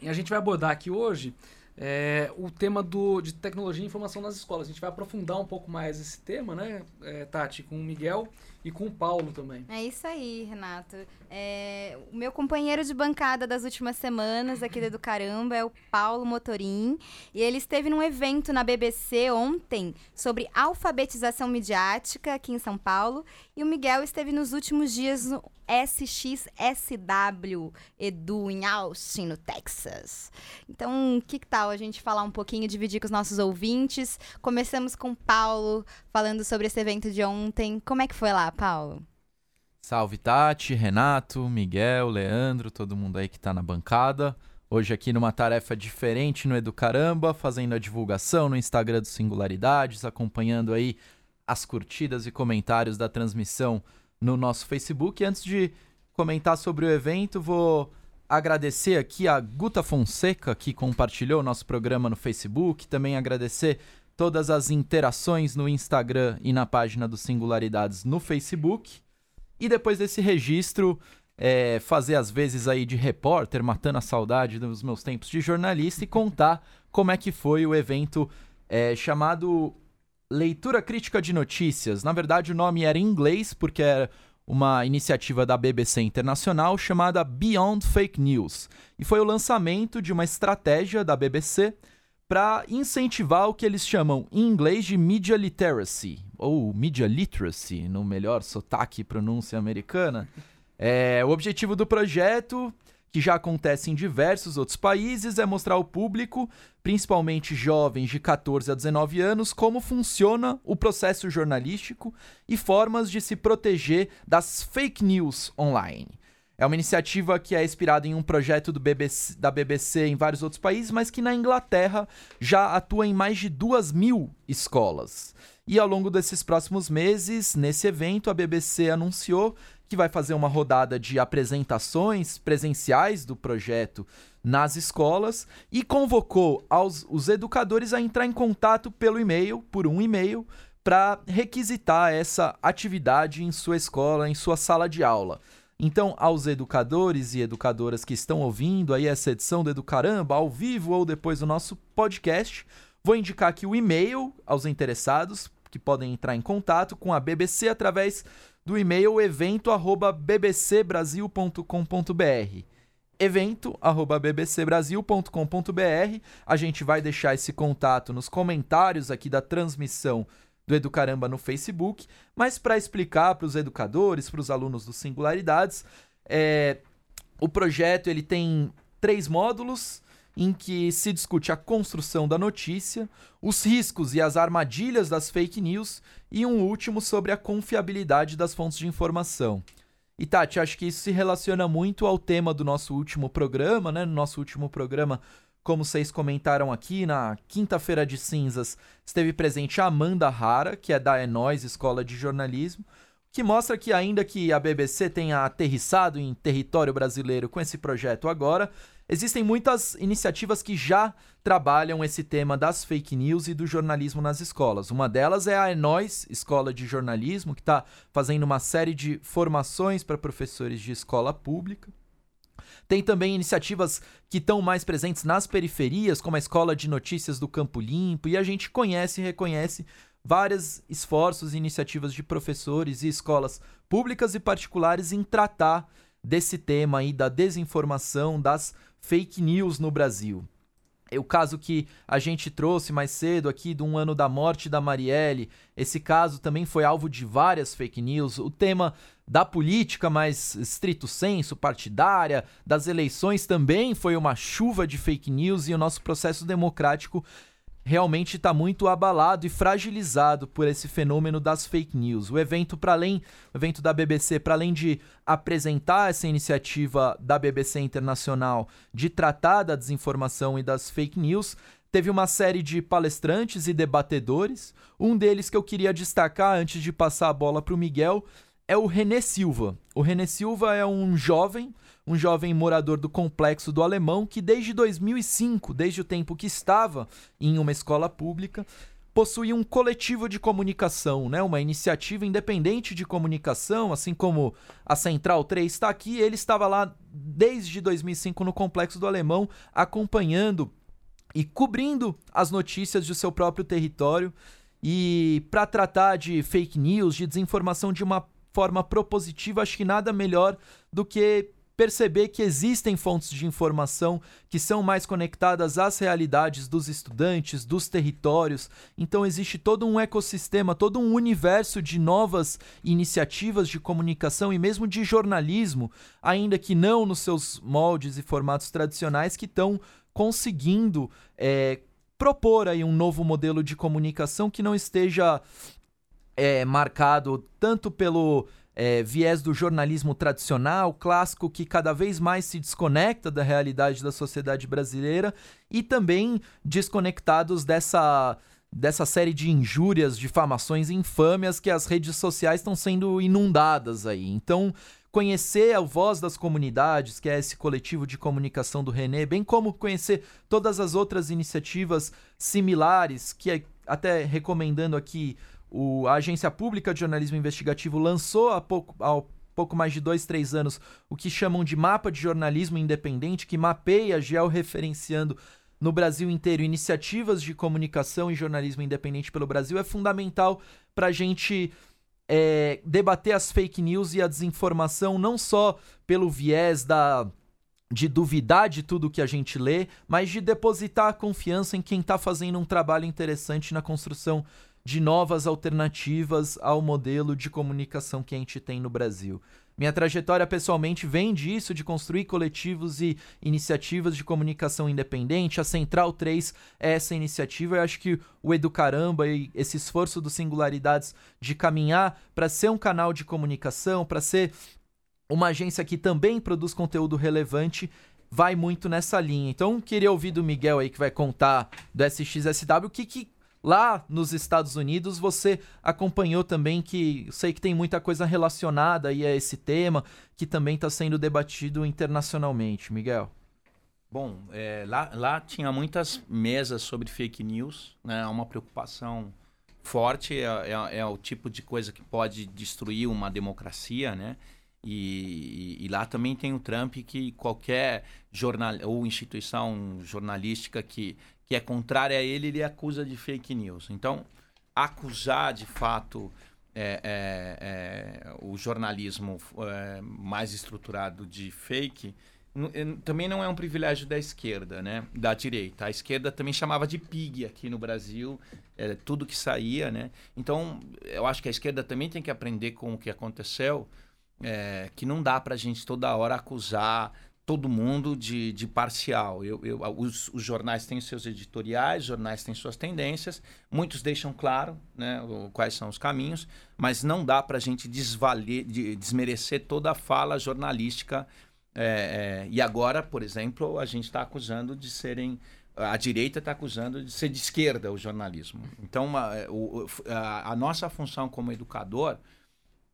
e a gente vai abordar aqui hoje é, o tema do, de tecnologia e informação nas escolas. A gente vai aprofundar um pouco mais esse tema, né, é, Tati, com o Miguel e com o Paulo também. É isso aí, Renato. É, o meu companheiro de bancada das últimas semanas aqui do Caramba é o Paulo Motorim. E ele esteve num evento na BBC ontem sobre alfabetização midiática aqui em São Paulo. E o Miguel esteve nos últimos dias no SXSW Edu em Austin, no Texas. Então, que tal a gente falar um pouquinho, dividir com os nossos ouvintes? Começamos com o Paulo falando sobre esse evento de ontem. Como é que foi lá, Paulo? Salve Tati, Renato, Miguel, Leandro, todo mundo aí que tá na bancada. Hoje aqui numa tarefa diferente no Educaramba, fazendo a divulgação no Instagram do Singularidades, acompanhando aí as curtidas e comentários da transmissão no nosso Facebook. E antes de comentar sobre o evento, vou agradecer aqui a Guta Fonseca, que compartilhou nosso programa no Facebook. Também agradecer todas as interações no Instagram e na página do Singularidades no Facebook. E depois desse registro, é, fazer às vezes aí de repórter, matando a saudade dos meus tempos de jornalista e contar como é que foi o evento é, chamado Leitura Crítica de Notícias. Na verdade, o nome era em inglês, porque era uma iniciativa da BBC Internacional chamada Beyond Fake News. E foi o lançamento de uma estratégia da BBC para incentivar o que eles chamam em inglês de media literacy, ou media literacy, no melhor sotaque e pronúncia americana. É, o objetivo do projeto que já acontece em diversos outros países, é mostrar ao público, principalmente jovens de 14 a 19 anos, como funciona o processo jornalístico e formas de se proteger das fake news online. É uma iniciativa que é inspirada em um projeto BBC, da BBC em vários outros países, mas que na Inglaterra já atua em mais de duas mil escolas. E ao longo desses próximos meses, nesse evento, a BBC anunciou que vai fazer uma rodada de apresentações presenciais do projeto nas escolas e convocou aos, os educadores a entrar em contato pelo e-mail, por um e-mail, para requisitar essa atividade em sua escola, em sua sala de aula. Então, aos educadores e educadoras que estão ouvindo aí essa edição do Educaramba, ao vivo ou depois do nosso podcast, vou indicar aqui o e-mail aos interessados que podem entrar em contato com a BBC através do e-mail evento@bbcbrasil.com.br. evento@bbcbrasil.com.br. A gente vai deixar esse contato nos comentários aqui da transmissão do Educaramba no Facebook, mas para explicar para os educadores, para os alunos do Singularidades, é, o projeto ele tem três módulos em que se discute a construção da notícia, os riscos e as armadilhas das fake news e um último sobre a confiabilidade das fontes de informação. E Tati, acho que isso se relaciona muito ao tema do nosso último programa, né? No nosso último programa, como vocês comentaram aqui, na quinta-feira de cinzas, esteve presente a Amanda Rara, que é da Enóis Escola de Jornalismo, que mostra que ainda que a BBC tenha aterrissado em território brasileiro com esse projeto agora, Existem muitas iniciativas que já trabalham esse tema das fake news e do jornalismo nas escolas. Uma delas é a Enóis Escola de Jornalismo, que está fazendo uma série de formações para professores de escola pública. Tem também iniciativas que estão mais presentes nas periferias, como a Escola de Notícias do Campo Limpo, e a gente conhece e reconhece vários esforços e iniciativas de professores e escolas públicas e particulares em tratar desse tema aí da desinformação, das fake news no Brasil. O caso que a gente trouxe mais cedo aqui de um ano da morte da Marielle, esse caso também foi alvo de várias fake news. O tema da política mais estrito senso, partidária, das eleições também foi uma chuva de fake news e o nosso processo democrático realmente está muito abalado e fragilizado por esse fenômeno das fake news. O evento para além, o evento da BBC, para além de apresentar essa iniciativa da BBC Internacional de tratar da desinformação e das fake news, teve uma série de palestrantes e debatedores. Um deles que eu queria destacar antes de passar a bola para o Miguel é o René Silva. O René Silva é um jovem um jovem morador do complexo do Alemão que desde 2005, desde o tempo que estava em uma escola pública, possui um coletivo de comunicação, né? uma iniciativa independente de comunicação, assim como a Central 3 está aqui, ele estava lá desde 2005 no Complexo do Alemão, acompanhando e cobrindo as notícias do seu próprio território e para tratar de fake news, de desinformação de uma forma propositiva, acho que nada melhor do que perceber que existem fontes de informação que são mais conectadas às realidades dos estudantes, dos territórios. Então existe todo um ecossistema, todo um universo de novas iniciativas de comunicação e mesmo de jornalismo, ainda que não nos seus moldes e formatos tradicionais, que estão conseguindo é, propor aí um novo modelo de comunicação que não esteja é, marcado tanto pelo é, viés do jornalismo tradicional, clássico, que cada vez mais se desconecta da realidade da sociedade brasileira e também desconectados dessa dessa série de injúrias, difamações infâmias que as redes sociais estão sendo inundadas aí. Então, conhecer a voz das comunidades, que é esse coletivo de comunicação do René, bem como conhecer todas as outras iniciativas similares, que é, até recomendando aqui o, a Agência Pública de Jornalismo Investigativo lançou há pouco, há pouco mais de dois, três anos o que chamam de mapa de jornalismo independente, que mapeia, georreferenciando no Brasil inteiro iniciativas de comunicação e jornalismo independente pelo Brasil, é fundamental para a gente é, debater as fake news e a desinformação, não só pelo viés da de duvidar de tudo que a gente lê, mas de depositar a confiança em quem está fazendo um trabalho interessante na construção de novas alternativas ao modelo de comunicação que a gente tem no Brasil. Minha trajetória pessoalmente vem disso, de construir coletivos e iniciativas de comunicação independente. A Central 3 é essa iniciativa. Eu acho que o Educaramba e esse esforço do Singularidades de caminhar para ser um canal de comunicação, para ser uma agência que também produz conteúdo relevante, vai muito nessa linha. Então, queria ouvir do Miguel aí, que vai contar do SXSW, o que, que Lá nos Estados Unidos você acompanhou também que sei que tem muita coisa relacionada aí a esse tema que também está sendo debatido internacionalmente, Miguel. Bom, é, lá, lá tinha muitas mesas sobre fake news, né? Uma preocupação forte, é, é, é, o tipo de coisa que pode destruir uma democracia, né? E, e, e, lá também tem o Trump que qualquer jornal ou instituição jornalística que que é contrária a ele, ele acusa de fake news. Então, acusar de fato é, é, é, o jornalismo é, mais estruturado de fake também não é um privilégio da esquerda, né? Da direita. A esquerda também chamava de pig aqui no Brasil, é, tudo que saía, né? Então, eu acho que a esquerda também tem que aprender com o que aconteceu, é, que não dá para a gente toda hora acusar todo mundo de, de parcial. Eu, eu, os, os, jornais têm seus editoriais, jornais têm suas tendências, muitos deixam claro né, quais são os caminhos, mas não dá para a gente desvaler, de, desmerecer toda a fala jornalística. É, é, e agora, por exemplo, a gente está acusando de serem. A direita está acusando de ser de esquerda o jornalismo. Então, a, a, a nossa função como educador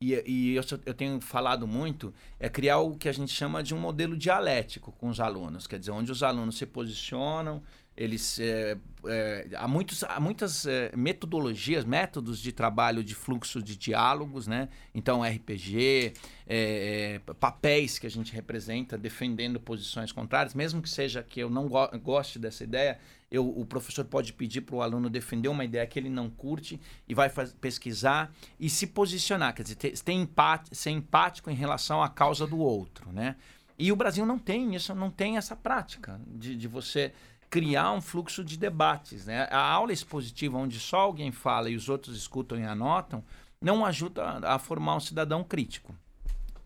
e, e eu, eu, tenho falado muito, é criar o que a gente chama de um modelo dialético com os alunos, quer dizer, onde os alunos se posicionam, eles é, é, há, muitos, há muitas é, metodologias, métodos de trabalho de fluxo de diálogos, né? Então, RPG, é, é, papéis que a gente representa defendendo posições contrárias, mesmo que seja que eu não go goste dessa ideia, eu, o professor pode pedir para o aluno defender uma ideia que ele não curte e vai faz, pesquisar e se posicionar, quer dizer, ter, ter ser empático em relação à causa do outro, né? E o Brasil não tem isso, não tem essa prática de, de você criar um fluxo de debates, né? A aula expositiva onde só alguém fala e os outros escutam e anotam não ajuda a, a formar um cidadão crítico.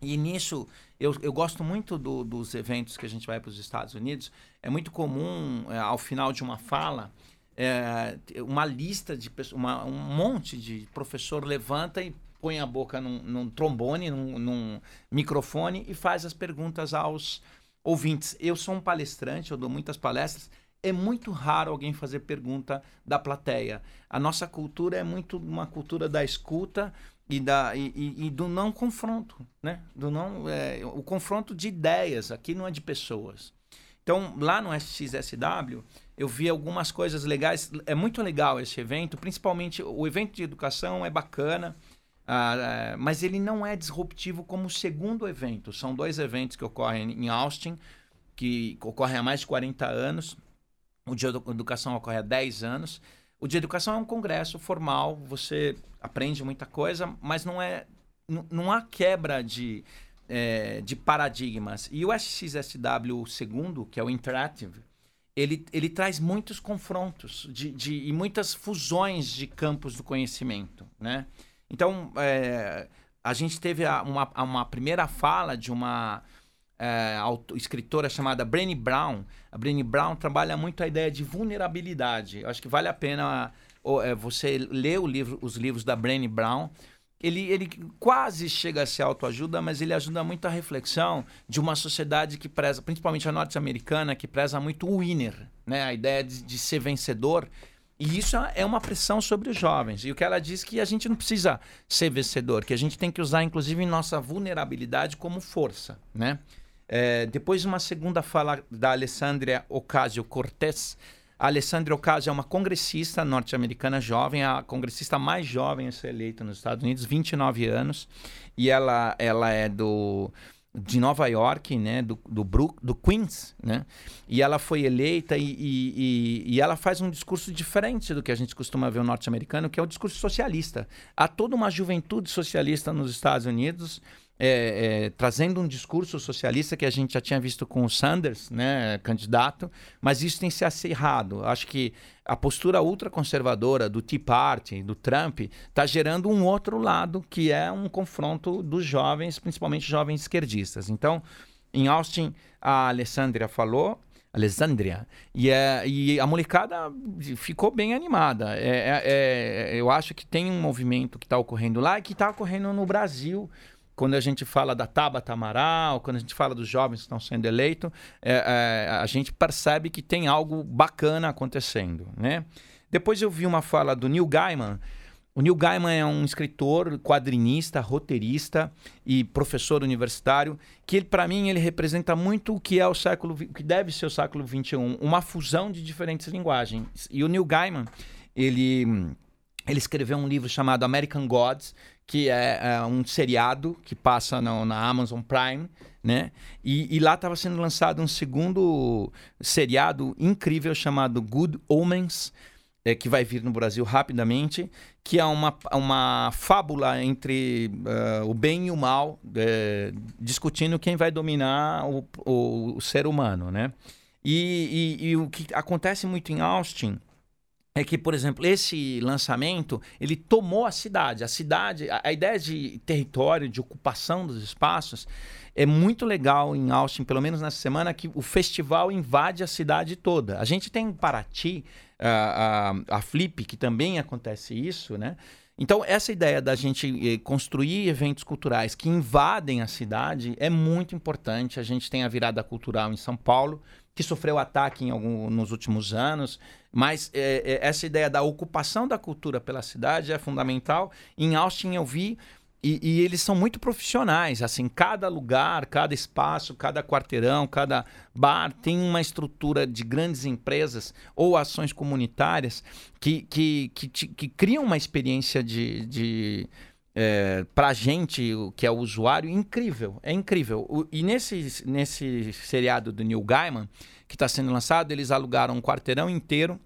E nisso, eu, eu gosto muito do, dos eventos que a gente vai para os Estados Unidos. É muito comum, é, ao final de uma fala, é, uma lista de pessoas, um monte de professor levanta e põe a boca num, num trombone, num, num, microfone e faz as perguntas aos ouvintes. Eu sou um palestrante, eu dou muitas palestras. É muito raro alguém fazer pergunta da plateia. A nossa cultura é muito uma cultura da escuta, e, da, e, e, do não confronto, né? Do não, é, o confronto de ideias, aqui não é de pessoas. Então, lá no SXSW, eu vi algumas coisas legais. É muito legal esse evento, principalmente o evento de educação é bacana, uh, mas ele não é disruptivo como o segundo evento. São dois eventos que ocorrem em Austin, que ocorrem há mais de 40 anos. O de educação ocorre há 10 anos. O de educação é um congresso formal, você aprende muita coisa, mas não é não há quebra de, é, de paradigmas. E o SXSW segundo, que é o Interactive, ele, ele traz muitos confrontos de, de, e muitas fusões de campos do conhecimento. Né? Então, é, a gente teve uma, uma primeira fala de uma é, escritora chamada Brené Brown. A Brené Brown trabalha muito a ideia de vulnerabilidade. Eu acho que vale a pena ou, é, você ler livro, os livros da Brené Brown. Ele, ele quase chega a ser autoajuda, mas ele ajuda muito a reflexão de uma sociedade que preza, principalmente a norte-americana, que preza muito o winner, né? a ideia de, de ser vencedor. E isso é uma pressão sobre os jovens. E o que ela diz que a gente não precisa ser vencedor, que a gente tem que usar, inclusive, nossa vulnerabilidade como força, né? É, depois, uma segunda fala da Alessandria Ocasio-Cortez, A Alessandra Ocasio é uma congressista norte-americana jovem, a congressista mais jovem a ser eleita nos Estados Unidos, 29 anos. E ela, ela é do de Nova York, né, do, do, Brook, do Queens, né, e ela foi eleita e, e, e, ela faz um discurso diferente do que a gente costuma ver o norte-americano, que é o discurso socialista. Há toda uma juventude socialista nos Estados Unidos é, é, trazendo um discurso socialista que a gente já tinha visto com o Sanders, né, candidato, mas isso tem se acirrado. Acho que a postura ultraconservadora do Tea Party, do Trump, está gerando um outro lado, que é um confronto dos jovens, principalmente jovens esquerdistas. Então, em Austin, a Alessandria falou, Alessandria. E, é, e a molecada ficou bem animada. É, é, é eu acho que tem um movimento que está ocorrendo lá e que está ocorrendo no Brasil quando a gente fala da Tabata Amaral, quando a gente fala dos jovens que estão sendo eleitos, é, é, a gente percebe que tem algo bacana acontecendo, né? Depois eu vi uma fala do Neil Gaiman. O Neil Gaiman é um escritor, quadrinista, roteirista e professor universitário, que para mim ele representa muito o que é o século, o que deve ser o século 21, uma fusão de diferentes linguagens. E o Neil Gaiman, ele ele escreveu um livro chamado American Gods, que é, é um seriado que passa no, na Amazon Prime, né? E, e lá estava sendo lançado um segundo seriado incrível chamado Good Omens, é, que vai vir no Brasil rapidamente, que é uma, uma fábula entre uh, o bem e o mal, é, discutindo quem vai dominar o, o, o ser humano, né? E, e, e, o que acontece muito em Austin é que, por exemplo, esse lançamento, ele tomou a cidade. A cidade, a, a, ideia de território, de ocupação dos espaços, é muito legal em Austin, pelo menos nessa semana, que o festival invade a cidade toda. A gente tem em Paraty, a, a, a Flip, que também acontece isso, né? Então, essa ideia da gente eh, construir eventos culturais que invadem a cidade é muito importante. A gente tem a virada cultural em São Paulo, que sofreu ataque em algum, nos últimos anos, mas é, é, essa ideia da ocupação da cultura pela cidade é fundamental. Em Austin eu vi e, e, eles são muito profissionais, assim, cada lugar, cada espaço, cada quarteirão, cada bar tem uma estrutura de grandes empresas ou ações comunitárias que, que, que, que criam uma experiência de, de é, para a gente, que é o usuário, incrível. É incrível. O, e nesse, nesse seriado do Neil Gaiman, que está sendo lançado, eles alugaram um quarteirão inteiro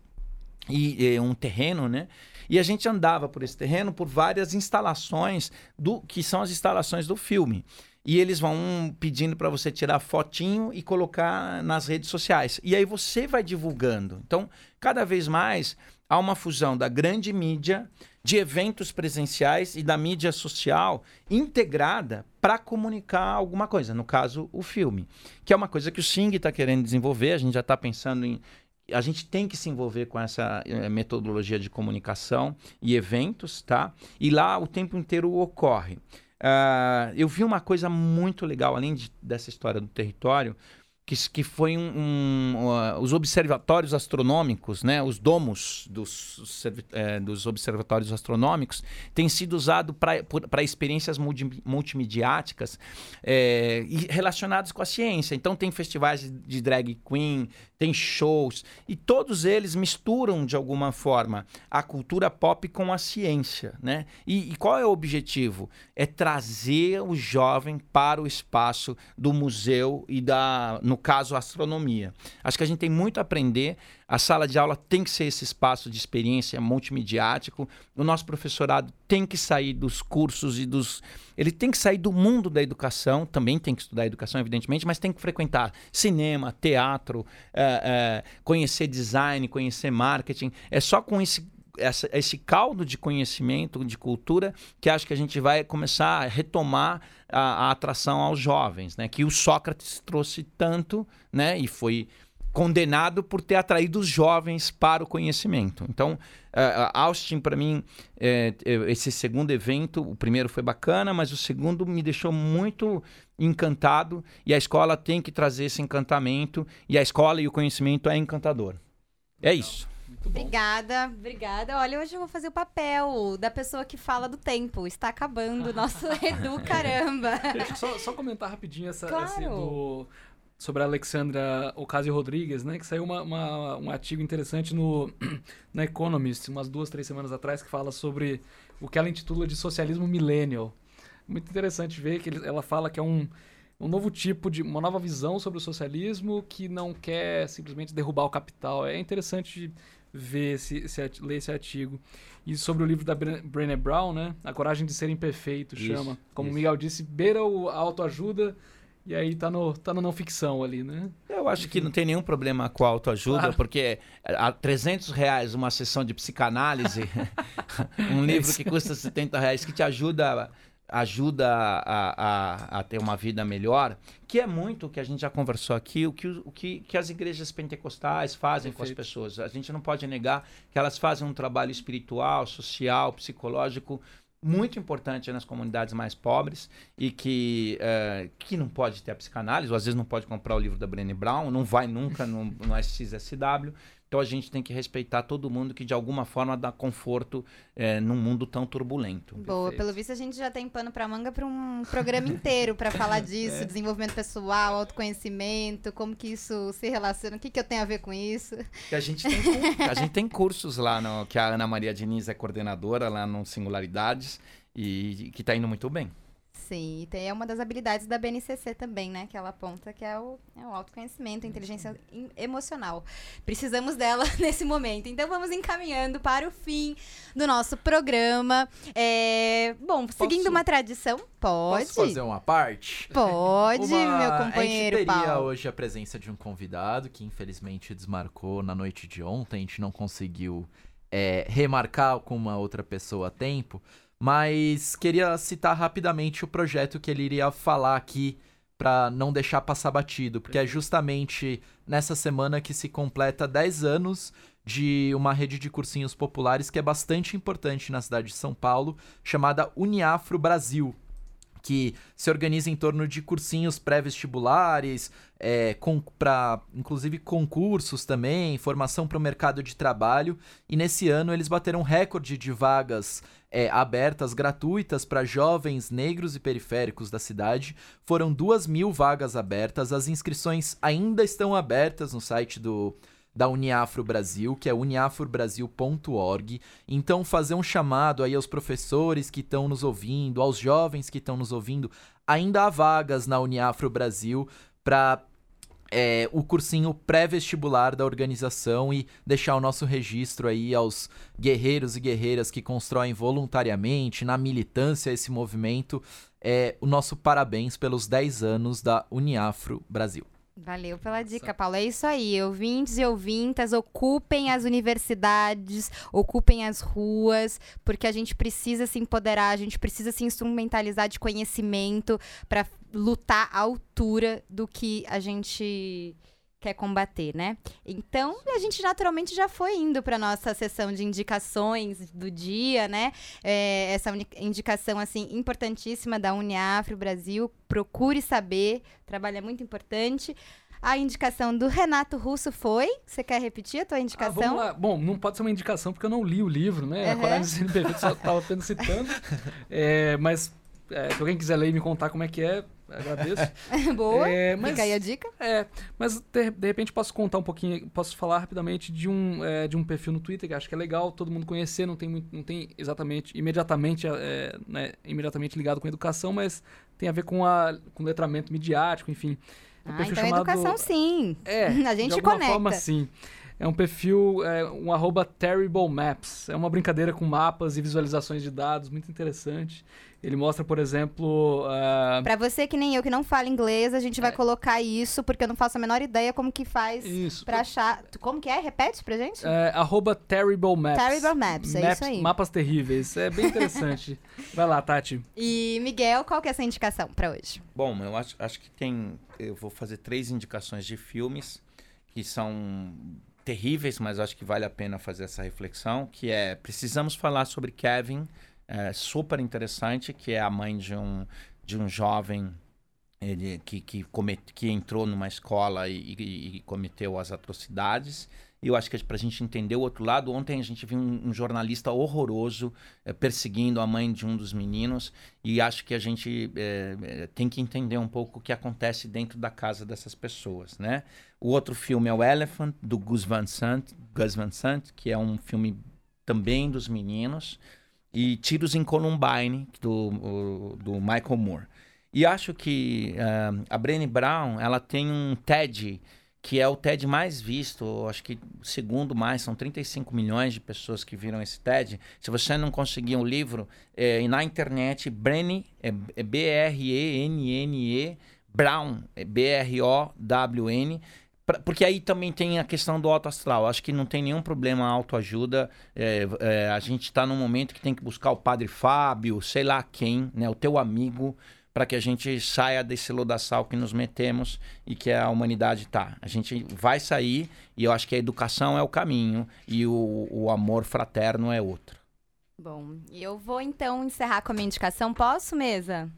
e, e, um terreno, né? E a gente andava por esse terreno por várias instalações do que são as instalações do filme. E eles vão pedindo para você tirar fotinho e colocar nas redes sociais. E aí você vai divulgando. Então, cada vez mais há uma fusão da grande mídia de eventos presenciais e da mídia social integrada para comunicar alguma coisa, no caso, o filme, que é uma coisa que o Sing está querendo desenvolver, a gente já está pensando em. A gente tem que se envolver com essa é, metodologia de comunicação e eventos, tá? E lá o tempo inteiro ocorre. Uh, eu vi uma coisa muito legal, além de, dessa história do território, que, que foi um, um uh, os observatórios astronômicos, né, os domos dos, é, dos observatórios astronômicos, têm sido usados para experiências multi, multimediáticas é, relacionadas com a ciência. Então, tem festivais de drag queen, tem shows, e todos eles misturam, de alguma forma, a cultura pop com a ciência. Né? E, e qual é o objetivo? É trazer o jovem para o espaço do museu e da no caso, astronomia. Acho que a gente tem muito a aprender. A sala de aula tem que ser esse espaço de experiência multimediático. O nosso professorado tem que sair dos cursos e dos. Ele tem que sair do mundo da educação, também tem que estudar educação, evidentemente, mas tem que frequentar cinema, teatro, é, é, conhecer design, conhecer marketing. É só com esse essa, esse caldo de conhecimento, de cultura, que acho que a gente vai começar a retomar a, a atração aos jovens, né? Que o Sócrates trouxe tanto, né? E foi condenado por ter atraído os jovens para o conhecimento. Então, uh, Austin, para mim, é, esse segundo evento, o primeiro foi bacana, mas o segundo me deixou muito encantado e a escola tem que trazer esse encantamento e a escola e o conhecimento é encantador. É isso. Obrigada, obrigada. Olha, hoje eu vou fazer o papel da pessoa que fala do tempo. Está acabando o nosso Edu Caramba. Deixa eu só, só comentar rapidinho essa, claro. esse do sobre a Alexandra Ocasio-Rodrigues, né? Que saiu uma, uma- um artigo interessante no na Economist, umas duas, três semanas atrás, que fala sobre o que ela intitula de socialismo millennial. Muito interessante ver que ele- ela fala que é um, um novo tipo de... uma nova visão sobre o socialismo que não quer simplesmente derrubar o capital. É interessante ver esse, esse ler esse artigo. E sobre o livro da Bre- Brené Brown, né? A Coragem de Ser Imperfeito, Isso, chama. Como o isso. Miguel disse, beira o, a autoajuda e aí tá no, tá na não ficção ali, né? Eu acho que não tem nenhum problema com a autoajuda, Claro. porque a 300 reais uma sessão de psicanálise, um livro que custa 70 reais, que te ajuda, ajuda a, a, a ter uma vida melhor, que é muito o que a gente já conversou aqui, o que, o que, que as igrejas pentecostais fazem com as Perfeito. pessoas. A gente não pode negar que elas fazem um trabalho espiritual, social, psicológico muito importante nas comunidades mais pobres e que, eh, que não pode ter a psicanálise, ou às vezes não pode comprar o livro da Brené Brown, não vai nunca no, no SXSW. Então a gente tem que respeitar todo mundo que de alguma forma dá conforto eh, num mundo tão turbulento. Boa, Perfeito. pelo visto a gente já tem pano pra manga pra um programa inteiro pra falar disso, desenvolvimento pessoal, autoconhecimento, como que isso se relaciona, o que, que eu tenho a ver com isso. Que a gente tem, a gente tem cursos lá, no, que a Ana Maria Diniz é coordenadora lá no Singularidades e que está indo muito bem. Sim, e tem é uma das habilidades da BNCC também, né? Que ela aponta que é o, é o autoconhecimento, a inteligência em- emocional. Precisamos dela nesse momento. Então vamos encaminhando para o fim do nosso programa. É, Bom, seguindo uma tradição, pode. Posso fazer uma parte? Pode, Uma- meu A companheiro gente teria Paulo. hoje a presença de um convidado que infelizmente desmarcou na noite de ontem. A gente não conseguiu é, remarcar com uma outra pessoa a tempo. Mas queria citar rapidamente o projeto que ele iria falar aqui para não deixar passar batido, porque é justamente nessa semana que se completa 10 anos de uma rede de cursinhos populares que é bastante importante na cidade de São Paulo, chamada Uniafro Brasil que se organiza em torno de cursinhos pré-vestibulares, é, para inclusive concursos também, formação para o mercado de trabalho. E nesse ano eles bateram recorde de vagas é, abertas, gratuitas para jovens negros e periféricos da cidade. Foram duas mil vagas abertas. As inscrições ainda estão abertas no site do da Uniafro Brasil, que é uniafrobrasil.org. Então, fazer um chamado aí aos professores que estão nos ouvindo, aos jovens que estão nos ouvindo, ainda há vagas na Uniafro Brasil para é, o cursinho pré-vestibular da organização e deixar o nosso registro aí aos guerreiros e guerreiras que constroem voluntariamente, na militância, esse movimento. É, o nosso parabéns pelos 10 anos da Uniafro Brasil. Valeu pela dica, Paulo. É isso aí. Ouvintes e ouvintas, ocupem as universidades, ocupem as ruas, porque a gente precisa se empoderar, a gente precisa se instrumentalizar de conhecimento para lutar à altura do que a gente quer combater, né? Então, a gente naturalmente já foi indo para nossa sessão de indicações do dia, né? É, essa indicação assim importantíssima da Uniafro Brasil, procure saber, trabalho é muito importante. A indicação do Renato Russo foi? Você quer repetir a tua Ah, indicação? lá. Bom, não pode ser uma indicação porque eu não li o livro, né? A Uhum. Coragem de Ser Imperfeito só estava apenas citando. É, mas é, se alguém quiser ler e me contar como é que é, agradeço. Boa. É, mas- Fica aí a dica. É, mas de, de repente posso contar um pouquinho, posso falar rapidamente de um, é, de um perfil no Twitter que acho que é legal todo mundo conhecer, não tem, muito, não tem exatamente, imediatamente, é, né, imediatamente ligado com educação, mas tem a ver com, a, com letramento midiático, enfim. É um Ah, então chamado- educação sim. É, A gente de alguma conecta. forma sim. É um perfil, é, um arroba Terrible Maps. É uma brincadeira com mapas e visualizações de dados, muito interessante. Ele mostra, por exemplo, ah, Pra você que nem eu que não fala inglês, a gente vai É. colocar isso, porque eu não faço a menor ideia como que faz isso. pra achar. Como que é? Repete pra gente? É, arroba Terrible Maps. Terrible Maps, é isso aí. Mapas terríveis. É bem interessante. Vai lá, Tati. E Miguel, qual que é essa indicação pra hoje? Bom, eu acho, acho que tem. Eu vou fazer três indicações de filmes que são terríveis, mas eu acho que vale a pena fazer essa reflexão. Que é precisamos falar sobre Kevin, é, super interessante, que é a mãe de um de um jovem ele, que, que, comet, que entrou numa escola e, e- e cometeu as atrocidades. E eu acho que para a gente entender o outro lado, ontem a gente viu um, um jornalista horroroso é, perseguindo a mãe de um dos meninos. E acho que a gente é, tem que entender um pouco o que acontece dentro da casa dessas pessoas, né? O outro filme é o Elephant, do Gus Van Sant, Gus Van Sant que é um filme também dos meninos. E Tiros em Columbine, do, do Michael Moore. E acho que uh, a Brené Brown, ela tem um TED que é o TED mais visto, acho que segundo mais, são 35 milhões de pessoas que viram esse TED. Se você não conseguir um livro, é, na internet, Brené, é, é B-R-E-N-N-E, Brown, é B-R-O-W-N, porque aí também tem a questão do auto astral. Acho que não tem nenhum problema autoajuda. É, é, a gente está num momento que tem que buscar o padre Fábio, sei lá quem, né, o teu amigo para que a gente saia desse lodaçal que nos metemos e que a humanidade está. A gente vai sair e eu acho que a educação é o caminho e o, o amor fraterno é outro. Bom, eu vou então encerrar com a minha indicação. Posso, mesa?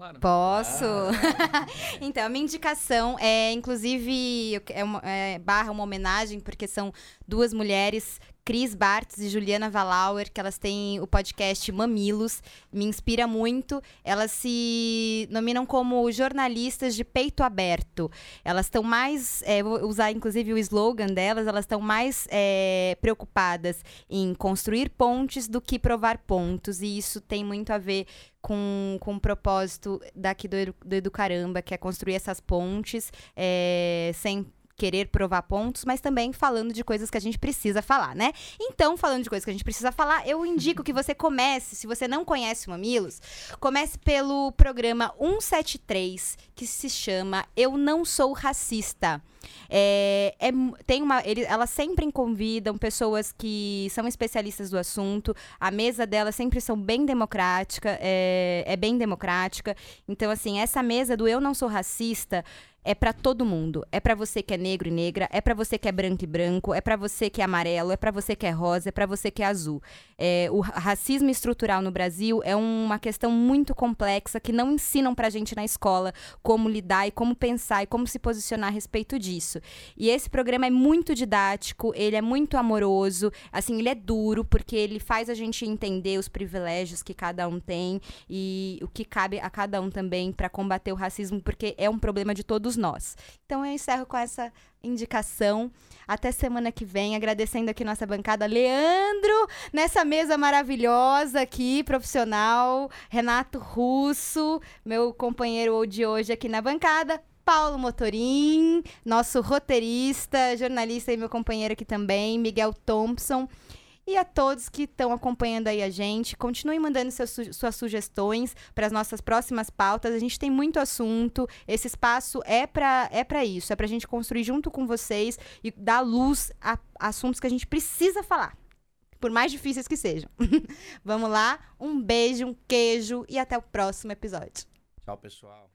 Claro. Posso? Ah. então, a minha indicação é, inclusive, é, uma, é barra uma homenagem, porque são duas mulheres Cris Bartz e Juliana Valauer, que elas têm o podcast Mamilos, me inspira muito. Elas se nominam como jornalistas de peito aberto. Elas estão mais, é, vou usar inclusive o slogan delas, elas estão mais é, preocupadas em construir pontes do que provar pontos, e isso tem muito a ver com, com o propósito daqui do, do Educaramba, que é construir essas pontes é, sem querer provar pontos, mas também falando de coisas que a gente precisa falar, né? Então, falando de coisas que a gente precisa falar, eu indico que você comece, se você não conhece o Mamilos, comece pelo programa 173, que se chama Eu Não Sou Racista. É, é, tem uma, ele, elas sempre convidam pessoas que são especialistas do assunto. A mesa delas sempre são bem democrática, é, é bem democrática. Então, assim, essa mesa do Eu Não Sou Racista é para todo mundo. É para você que é negro e negra, é para você que é branco e branco, é para você que é amarelo, é para você que é rosa, é para você que é azul. É, o racismo estrutural no Brasil é uma questão muito complexa que não ensinam pra gente na escola como lidar e como pensar e como se posicionar a respeito disso. E esse programa é muito didático, ele é muito amoroso, assim, ele é duro porque ele faz a gente entender os privilégios que cada um tem e o que cabe a cada um também para combater o racismo, porque é um problema de todos todos nós. Então eu encerro com essa indicação. Até semana que vem, agradecendo aqui nossa bancada, Leandro, nessa mesa maravilhosa aqui, profissional, Renato Russo, meu companheiro de hoje aqui na bancada, Paulo Motorim, nosso roteirista, jornalista e meu companheiro aqui também, Miguel Thompson. E a todos que estão acompanhando aí a gente, continuem mandando seus, suas sugestões para as nossas próximas pautas. A gente tem muito assunto. Esse espaço é para é isso, é para a gente construir junto com vocês e dar luz a assuntos que a gente precisa falar. Por mais difíceis que sejam. Vamos lá, um beijo, um queijo e até o próximo episódio. Tchau, pessoal.